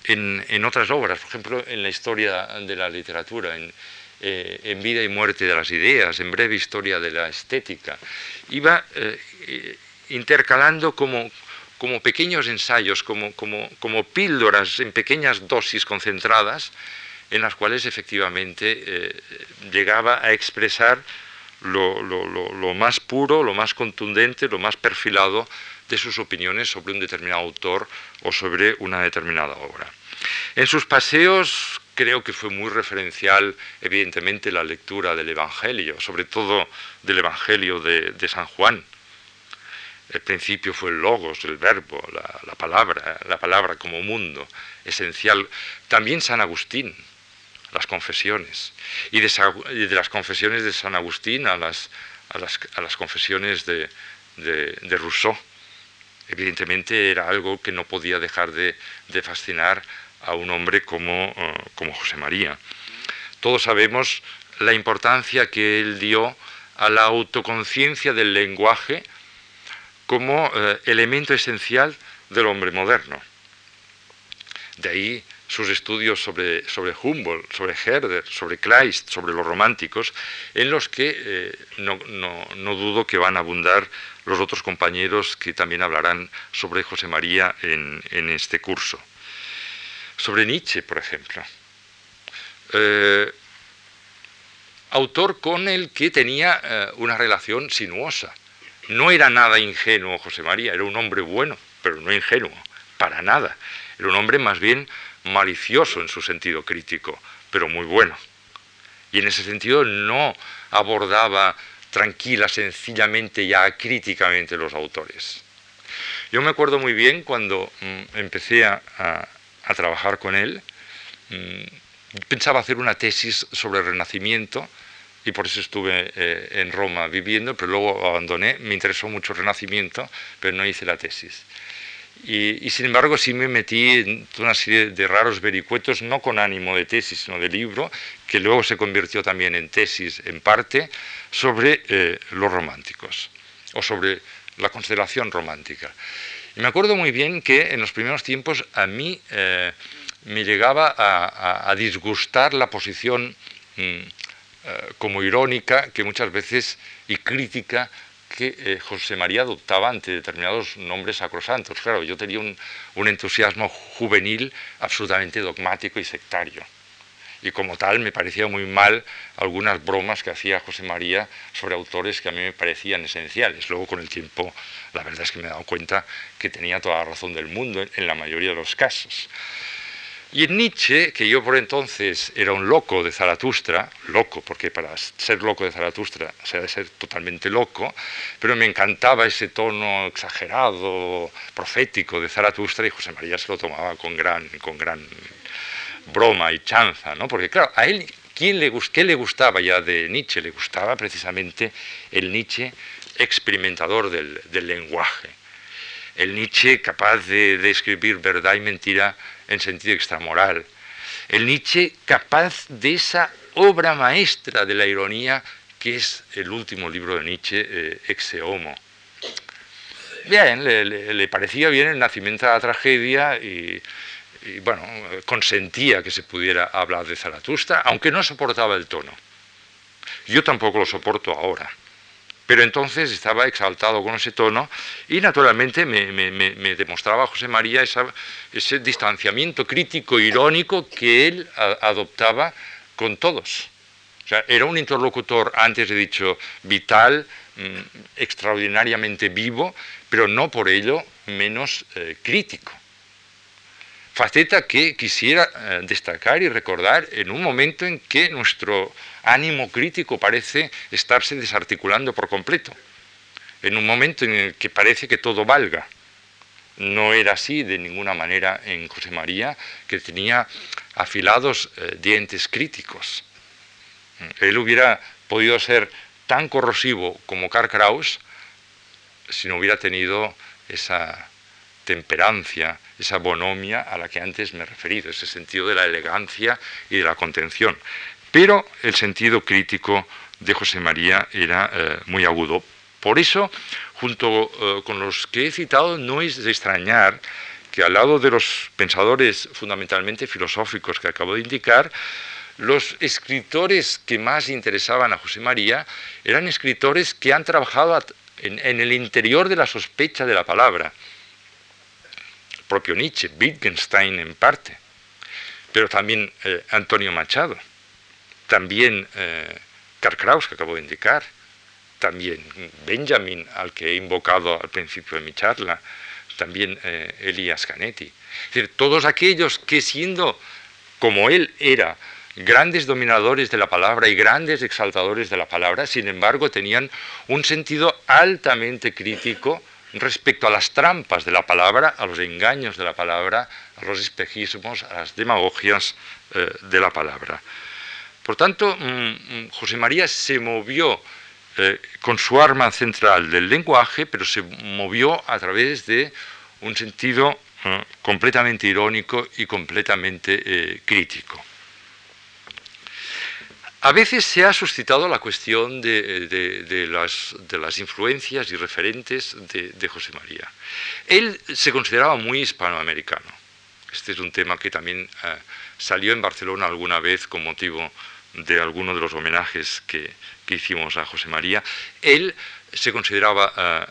en, otras obras, por ejemplo, en la historia de la literatura, en, eh, en Vida y Muerte de las Ideas, en Breve Historia de la Estética. Iba intercalando como, como pequeños ensayos, como, como, píldoras en pequeñas dosis concentradas, en las cuales efectivamente eh, llegaba a expresar lo, más puro, lo más contundente, lo más perfilado de sus opiniones sobre un determinado autor o sobre una determinada obra. En sus paseos creo que fue muy referencial, evidentemente, la lectura del Evangelio, sobre todo del Evangelio de, de San Juan, el principio fue el logos, el verbo, la, palabra, la palabra como mundo esencial. También San Agustín, las confesiones. Y de, las confesiones de San Agustín a las, a las, confesiones de, Rousseau. Evidentemente era algo que no podía dejar de, fascinar a un hombre como, eh, como José María. Todos sabemos la importancia que él dio a la autoconciencia del lenguaje como eh, elemento esencial del hombre moderno. De ahí sus estudios sobre, sobre Humboldt, sobre Herder, sobre Kleist, sobre los románticos, en los que eh, no, dudo que van a abundar los otros compañeros que también hablarán sobre José María en, este curso. Sobre Nietzsche, por ejemplo. Eh, autor con el que tenía una relación sinuosa. No era nada ingenuo José María, era un hombre bueno, pero no ingenuo, para nada. Era un hombre más bien malicioso en su sentido crítico, pero muy bueno. Y en ese sentido no abordaba tranquila, sencillamente ya críticamente los autores. Yo me acuerdo muy bien cuando mm, empecé a, trabajar con él, mm, pensaba hacer una tesis sobre el Renacimiento, y por eso estuve eh, en Roma viviendo, pero luego abandoné. Me interesó mucho el Renacimiento, pero no hice la tesis. Y, sin embargo sí me metí en una serie de raros vericuetos, no con ánimo de tesis, sino de libro, que luego se convirtió también en tesis en parte, sobre eh, los románticos, o sobre la constelación romántica. Y me acuerdo muy bien que en los primeros tiempos a mí eh, me llegaba a, disgustar la posición... Mm, eh, como irónica que muchas veces y crítica que eh, José María adoptaba ante determinados nombres sacrosantos. Claro, yo tenía un, entusiasmo juvenil absolutamente dogmático y sectario. Y como tal me parecía muy mal algunas bromas que hacía José María sobre autores que a mí me parecían esenciales. Luego con el tiempo la verdad es que me he dado cuenta que tenía toda la razón del mundo en la mayoría de los casos. Y en Nietzsche, que yo por entonces era un loco de Zaratustra, loco, porque para ser loco de Zaratustra se ha de ser totalmente loco, pero me encantaba ese tono exagerado, profético de Zaratustra, y José María se lo tomaba con gran, con gran broma y chanza, ¿no? Porque claro, a él, ¿quién le, ¿qué le gustaba ya de Nietzsche? Le gustaba precisamente el Nietzsche experimentador del, lenguaje, el Nietzsche capaz de, de escribir verdad y mentira en sentido extramoral. El Nietzsche capaz de esa obra maestra de la ironía que es el último libro de Nietzsche, eh, Exe Homo. Bien, le, parecía bien el nacimiento de la tragedia y, y, bueno, consentía que se pudiera hablar de Zaratustra, aunque no soportaba el tono. Yo tampoco lo soporto ahora. Pero entonces estaba exaltado con ese tono y naturalmente me, demostraba José María ese distanciamiento crítico, irónico que él adoptaba con todos. Era un interlocutor, antes he dicho, vital, mm, extraordinariamente vivo, pero no por ello menos eh, crítico. Faceta que quisiera eh, destacar y recordar en un momento en que nuestro ánimo crítico parece estarse desarticulando por completo, en un momento en el que parece que todo valga. No era así de ninguna manera en José María, que tenía afilados eh, dientes críticos. Él hubiera podido ser tan corrosivo como Karl Kraus si no hubiera tenido esa temperancia, esa bonomia a la que antes me he referido, ese sentido de la elegancia y de la contención. Pero el sentido crítico de José María era eh, muy agudo. Por eso, junto eh, con los que he citado, no es de extrañar que al lado de los pensadores fundamentalmente filosóficos que acabo de indicar, los escritores que más interesaban a José María eran escritores que han trabajado en, el interior de la sospecha de la palabra. El propio Nietzsche, Wittgenstein en parte, pero también eh, Antonio Machado, también eh, Karl Kraus, que acabo de indicar, también Benjamin, al que he invocado al principio de mi charla, también eh, Elias Canetti. Es decir, todos aquellos que siendo como él era, grandes dominadores de la palabra y grandes exaltadores de la palabra, sin embargo, tenían un sentido altamente crítico respecto a las trampas de la palabra, a los engaños de la palabra, a los espejismos, a las demagogias eh, de la palabra. Por tanto, mm, mm, José María se movió eh, con su arma central del lenguaje, pero se movió a través de un sentido eh, completamente irónico y completamente crítico. A veces se ha suscitado la cuestión de, las, influencias y referentes de, José María. Él se consideraba muy hispanoamericano. Este es un tema que también eh, salió en Barcelona alguna vez con motivo de alguno de los homenajes que, hicimos a José María. Él se consideraba eh,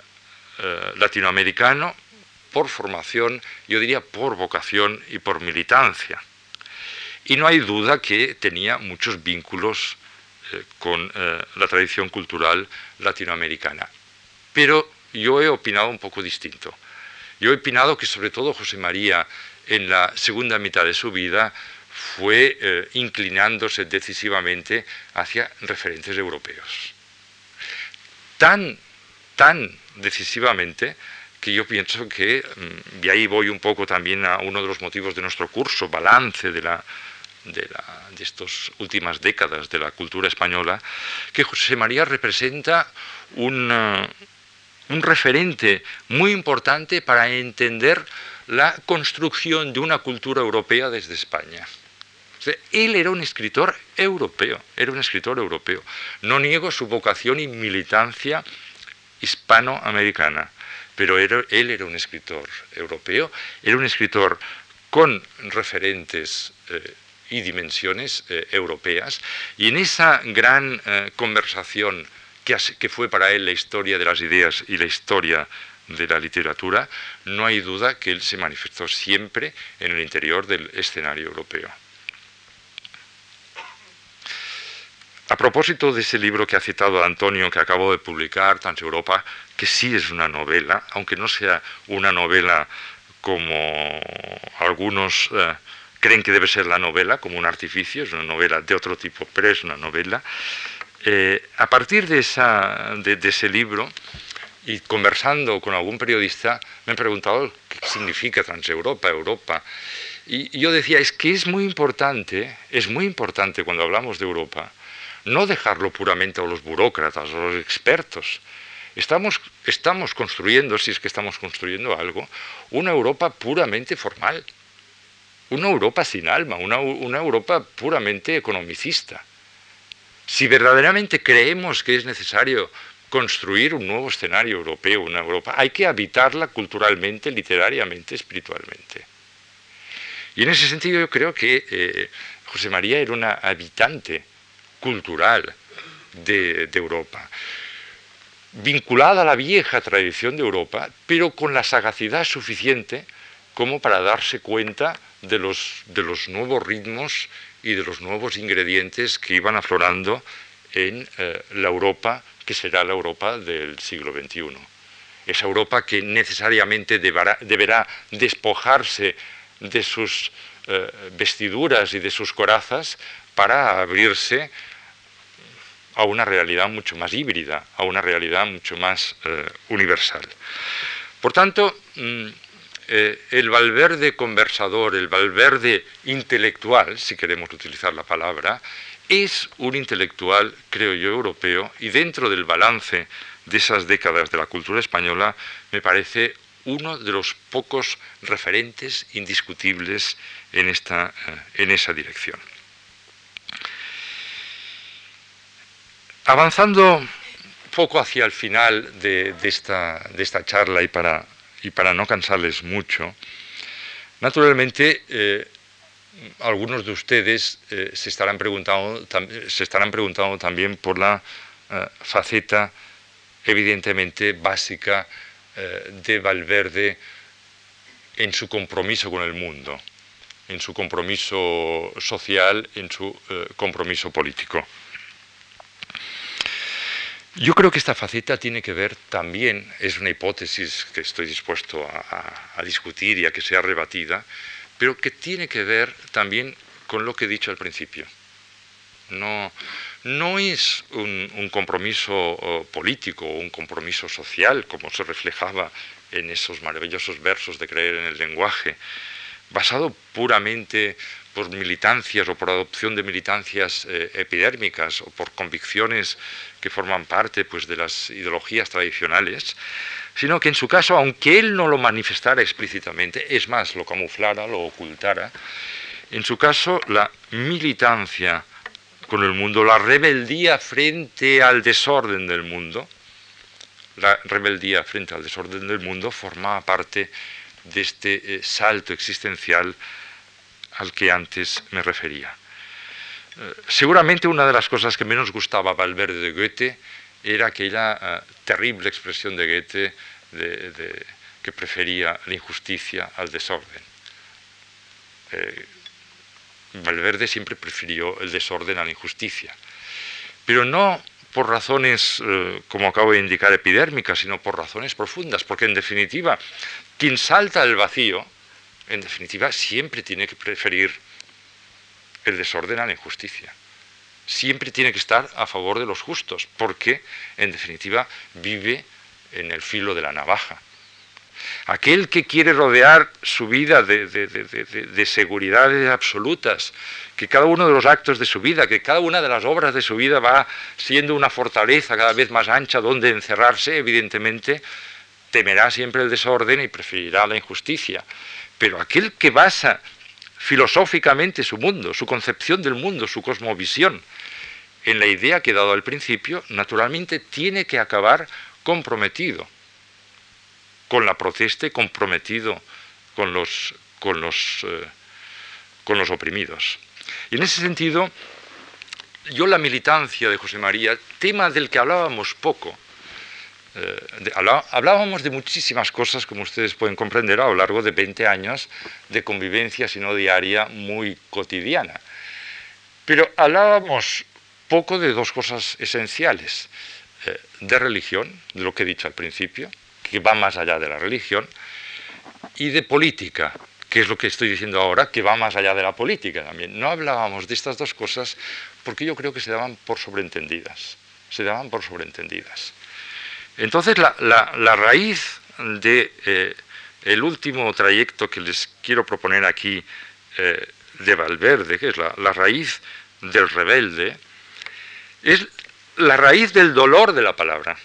eh, latinoamericano por formación, yo diría por vocación y por militancia y no hay duda que tenía muchos vínculos eh, con la tradición cultural latinoamericana. Pero yo he opinado un poco distinto. Yo he opinado que sobre todo José María en la segunda mitad de su vida fue eh, inclinándose decisivamente hacia referentes europeos. Tan, tan decisivamente que yo pienso que, mm, y ahí voy un poco también a uno de los motivos de nuestro curso, balance de la de, estas últimas décadas de la cultura española, que José María representa un, uh, un referente muy importante para entender la construcción de una cultura europea desde España. Él era un escritor europeo, era un escritor europeo. No niego su vocación y militancia hispanoamericana, pero él era un escritor europeo, era un escritor con referentes eh, y dimensiones eh, europeas. Y en esa gran eh, conversación que, que fue para él la historia de las ideas y la historia de la literatura, no hay duda que él se manifestó siempre en el interior del escenario europeo. A propósito de ese libro que ha citado Antonio, que acabo de publicar, Europa, que sí es una novela, aunque no sea una novela como algunos eh, creen que debe ser la novela como un artificio, es una novela de otro tipo, pero es una novela. Eh, a partir de, de, ese libro y conversando con algún periodista, me han preguntado qué significa Transeuropa, Europa. Y yo decía, es que es muy importante, es muy importante cuando hablamos de Europa, no dejarlo puramente a los burócratas, a los expertos. Estamos, estamos construyendo, si es que estamos construyendo algo, una Europa puramente formal, una Europa sin alma, una, Europa puramente economicista. Si verdaderamente creemos que es necesario construir un nuevo escenario europeo, una Europa, hay que habitarla culturalmente, literariamente, espiritualmente. Y en ese sentido yo creo que eh, José María era una habitante cultural de, Europa, vinculada a la vieja tradición de Europa, pero con la sagacidad suficiente como para darse cuenta de los, de los nuevos ritmos y de los nuevos ingredientes que iban aflorando en eh, la Europa que será la Europa del siglo XXI. Esa Europa que necesariamente deberá, despojarse de sus eh, vestiduras y de sus corazas para abrirse a una realidad mucho más híbrida, a una realidad mucho más eh, universal. Por tanto, mm, eh, el Valverde conversador, el Valverde intelectual, si queremos utilizar la palabra, es un intelectual, creo yo, europeo, y dentro del balance de esas décadas de la cultura española, me parece uno de los pocos referentes indiscutibles en, esta, eh, en esa dirección. Avanzando poco hacia el final de, esta, charla y para, y para, no cansarles mucho, naturalmente eh, algunos de ustedes eh, se, estarán preguntando, se estarán preguntando también por la faceta evidentemente básica de Valverde en su compromiso con el mundo, en su compromiso social, en su compromiso político. Yo creo que esta faceta tiene que ver también, es una hipótesis que estoy dispuesto a, discutir y a que sea rebatida, pero que tiene que ver también con lo que he dicho al principio. No, no es un, compromiso político o un compromiso social, como se reflejaba en esos maravillosos versos de creer en el lenguaje, basado puramente por militancias o por adopción de militancias eh, epidérmicas o por convicciones que forman parte pues, de las ideologías tradicionales, sino que en su caso, aunque él no lo manifestara explícitamente, es más, lo camuflara, lo ocultara, en su caso la militancia con el mundo, la rebeldía frente al desorden del mundo, la rebeldía frente al desorden del mundo formaba parte de este eh, salto existencial al que antes me refería. Eh, seguramente una de las cosas que menos gustaba Valverde de Goethe era aquella eh, terrible expresión de Goethe que prefería la injusticia al desorden. Eh, Valverde siempre prefirió el desorden a la injusticia, pero no por razones, como acabo de indicar, epidérmicas, sino por razones profundas, porque en definitiva, quien salta al vacío, en definitiva, siempre tiene que preferir el desorden a la injusticia. Siempre tiene que estar a favor de los justos, porque, en definitiva, vive en el filo de la navaja. Aquel que quiere rodear su vida de, de, seguridades absolutas, que cada uno de los actos de su vida, que cada una de las obras de su vida va siendo una fortaleza cada vez más ancha donde encerrarse, evidentemente, temerá siempre el desorden y preferirá la injusticia. Pero aquel que basa filosóficamente su mundo, su concepción del mundo, su cosmovisión, en la idea que he dado al principio, naturalmente tiene que acabar comprometido con la protesta y comprometido con los, con los, eh, con los oprimidos. Y en ese sentido, yo la militancia de José María, tema del que hablábamos poco, eh, hablábamos de muchísimas cosas, como ustedes pueden comprender, a lo largo de 20 años de convivencia, si no diaria, muy cotidiana. Pero hablábamos poco de dos cosas esenciales, eh, de religión, de lo que he dicho al principio, que va más allá de la religión, y de política, que es lo que estoy diciendo ahora, que va más allá de la política también. No hablábamos de estas dos cosas porque yo creo que se daban por sobreentendidas, se daban por sobreentendidas. Entonces, la, raíz de eh, último trayecto que les quiero proponer aquí eh, de Valverde, que es la, raíz del rebelde, es la raíz del dolor de la palabra,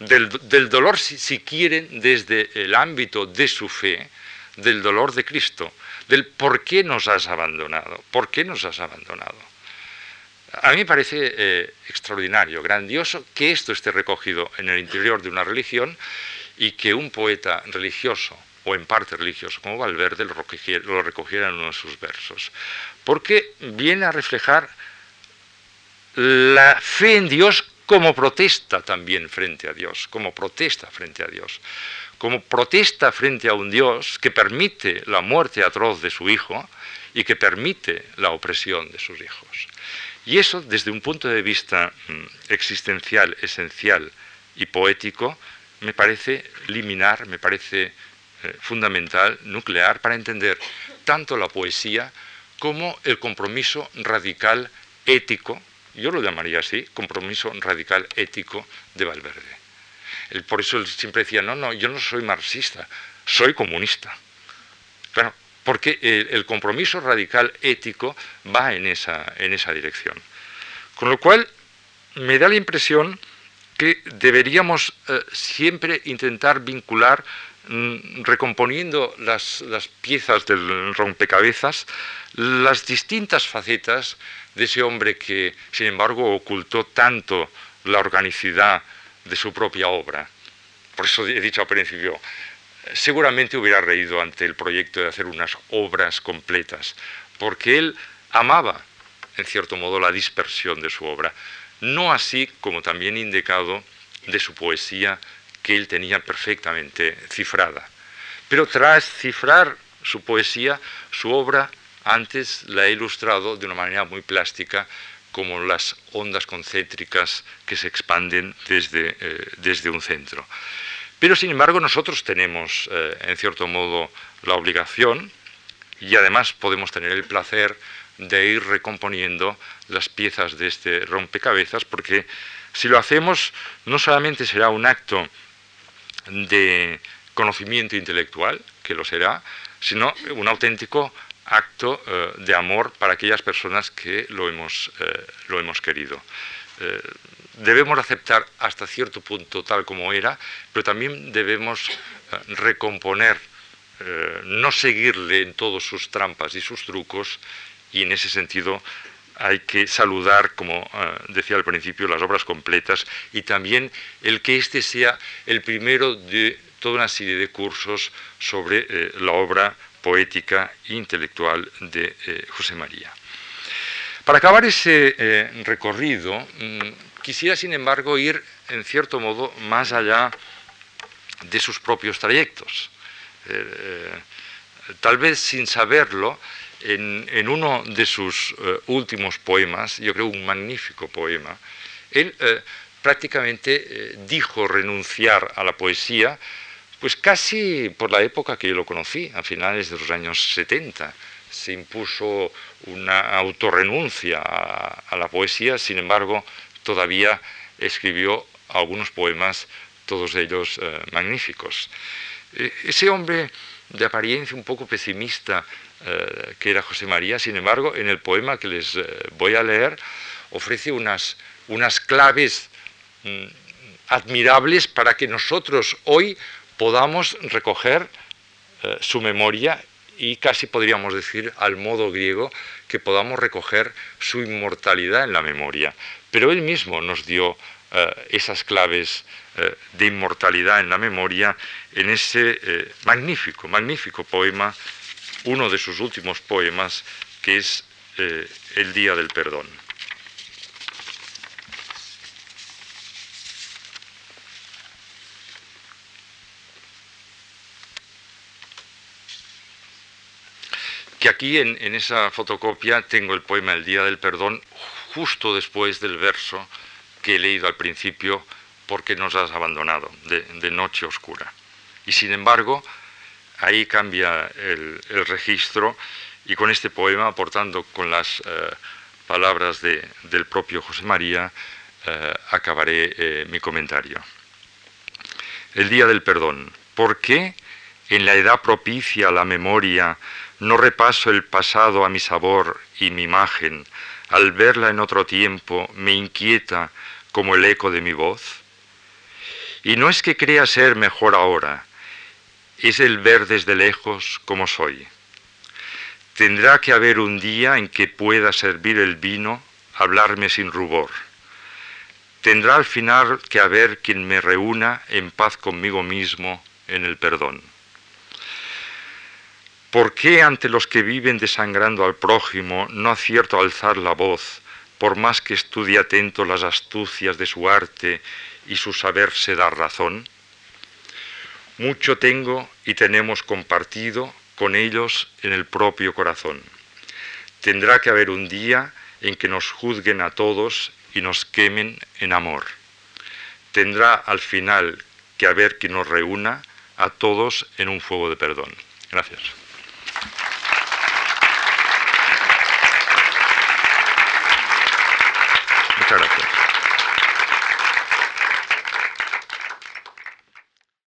del, dolor, si, quieren, desde el ámbito de su fe, del dolor de Cristo, del por qué nos has abandonado, por qué nos has abandonado. A mí me parece eh, extraordinario, grandioso que esto esté recogido en el interior de una religión y que un poeta religioso, o en parte religioso, como Valverde, lo recogiera, en uno de sus versos. Porque viene a reflejar la fe en Dios como protesta también frente a Dios, como protesta frente a Dios, como protesta frente a un Dios que permite la muerte atroz de su hijo y que permite la opresión de sus hijos. Y eso, desde un punto de vista mm, existencial, esencial y poético, me parece liminar, me parece eh, fundamental, nuclear, para entender tanto la poesía como el compromiso radical ético, yo lo llamaría así, compromiso radical ético de Valverde. por eso él siempre decía, no, no, yo no soy marxista, soy comunista. Claro, porque el, compromiso radical ético va en esa, en esa dirección. Con lo cual, me da la impresión que deberíamos eh, siempre intentar vincular, recomponiendo las, las, piezas del rompecabezas, las distintas facetas de ese hombre que, sin embargo, ocultó tanto la organicidad de su propia obra. Por eso he dicho al principio, seguramente hubiera reído ante el proyecto de hacer unas obras completas, porque él amaba, en cierto modo, la dispersión de su obra, no así como también indicado de su poesía que él tenía perfectamente cifrada. Pero tras cifrar su poesía, su obra antes la he ilustrado de una manera muy plástica como las ondas concéntricas que se expanden desde, eh, desde un centro. Pero sin embargo nosotros tenemos, eh, en cierto modo, la obligación y además podemos tener el placer de ir recomponiendo las piezas de este rompecabezas, porque si lo hacemos no solamente será un acto de conocimiento intelectual, que lo será, sino un auténtico acto eh, de amor para aquellas personas que lo hemos, eh, lo hemos querido. Debemos aceptar hasta cierto punto tal como era, pero también debemos eh, recomponer, eh, no seguirle en todos sus trampas y sus trucos, y en ese sentido hay que saludar, como eh, decía al principio, las obras completas y también el que este sea el primero de toda una serie de cursos sobre la obra poética e intelectual de José María. Para acabar ese recorrido, mm, Quisiera, sin embargo, ir, en cierto modo, más allá de sus propios trayectos. Eh, tal vez sin saberlo, en, uno de sus eh, últimos poemas, yo creo un magnífico poema, él eh, prácticamente dijo renunciar a la poesía, pues casi por la época que yo lo conocí, a finales de los años 70. Se impuso una autorrenuncia a la poesía, sin embargo, todavía escribió algunos poemas, todos ellos eh, magníficos. E, ese hombre de apariencia un poco pesimista eh, que era José María, sin embargo, en el poema que les eh, voy a leer, ofrece unas, unas claves mm, admirables para que nosotros hoy podamos recoger su memoria y casi podríamos decir al modo griego que podamos recoger su inmortalidad en la memoria. Pero él mismo nos dio eh, esas claves eh, de inmortalidad en la memoria en ese eh, magnífico, magnífico poema, uno de sus últimos poemas, que es El Día del Perdón. que aquí en, esa fotocopia tengo el poema El Día del Perdón justo después del verso que he leído al principio, porque nos has abandonado, de, Noche Oscura. Y sin embargo, ahí cambia el, registro y con este poema, aportando con las eh, palabras del propio José María, eh, acabaré eh, mi comentario. El día del perdón. ¿Por qué en la edad propicia a la memoria no repaso el pasado a mi sabor y mi imagen, al verla en otro tiempo, me inquieta como el eco de mi voz? Y no es que crea ser mejor ahora, es el ver desde lejos como soy. Tendrá que haber un día en que pueda servir el vino, hablarme sin rubor. Tendrá al final que haber quien me reúna en paz conmigo mismo en el perdón. ¿Por qué ante los que viven desangrando al prójimo no acierto a alzar la voz, por más que estudie atento las astucias de su arte y su saberse dar razón? Mucho tengo y tenemos compartido con ellos en el propio corazón. Tendrá que haber un día en que nos juzguen a todos y nos quemen en amor. Tendrá al final que haber quien nos reúna a todos en un fuego de perdón. Gracias. Muchas gracias.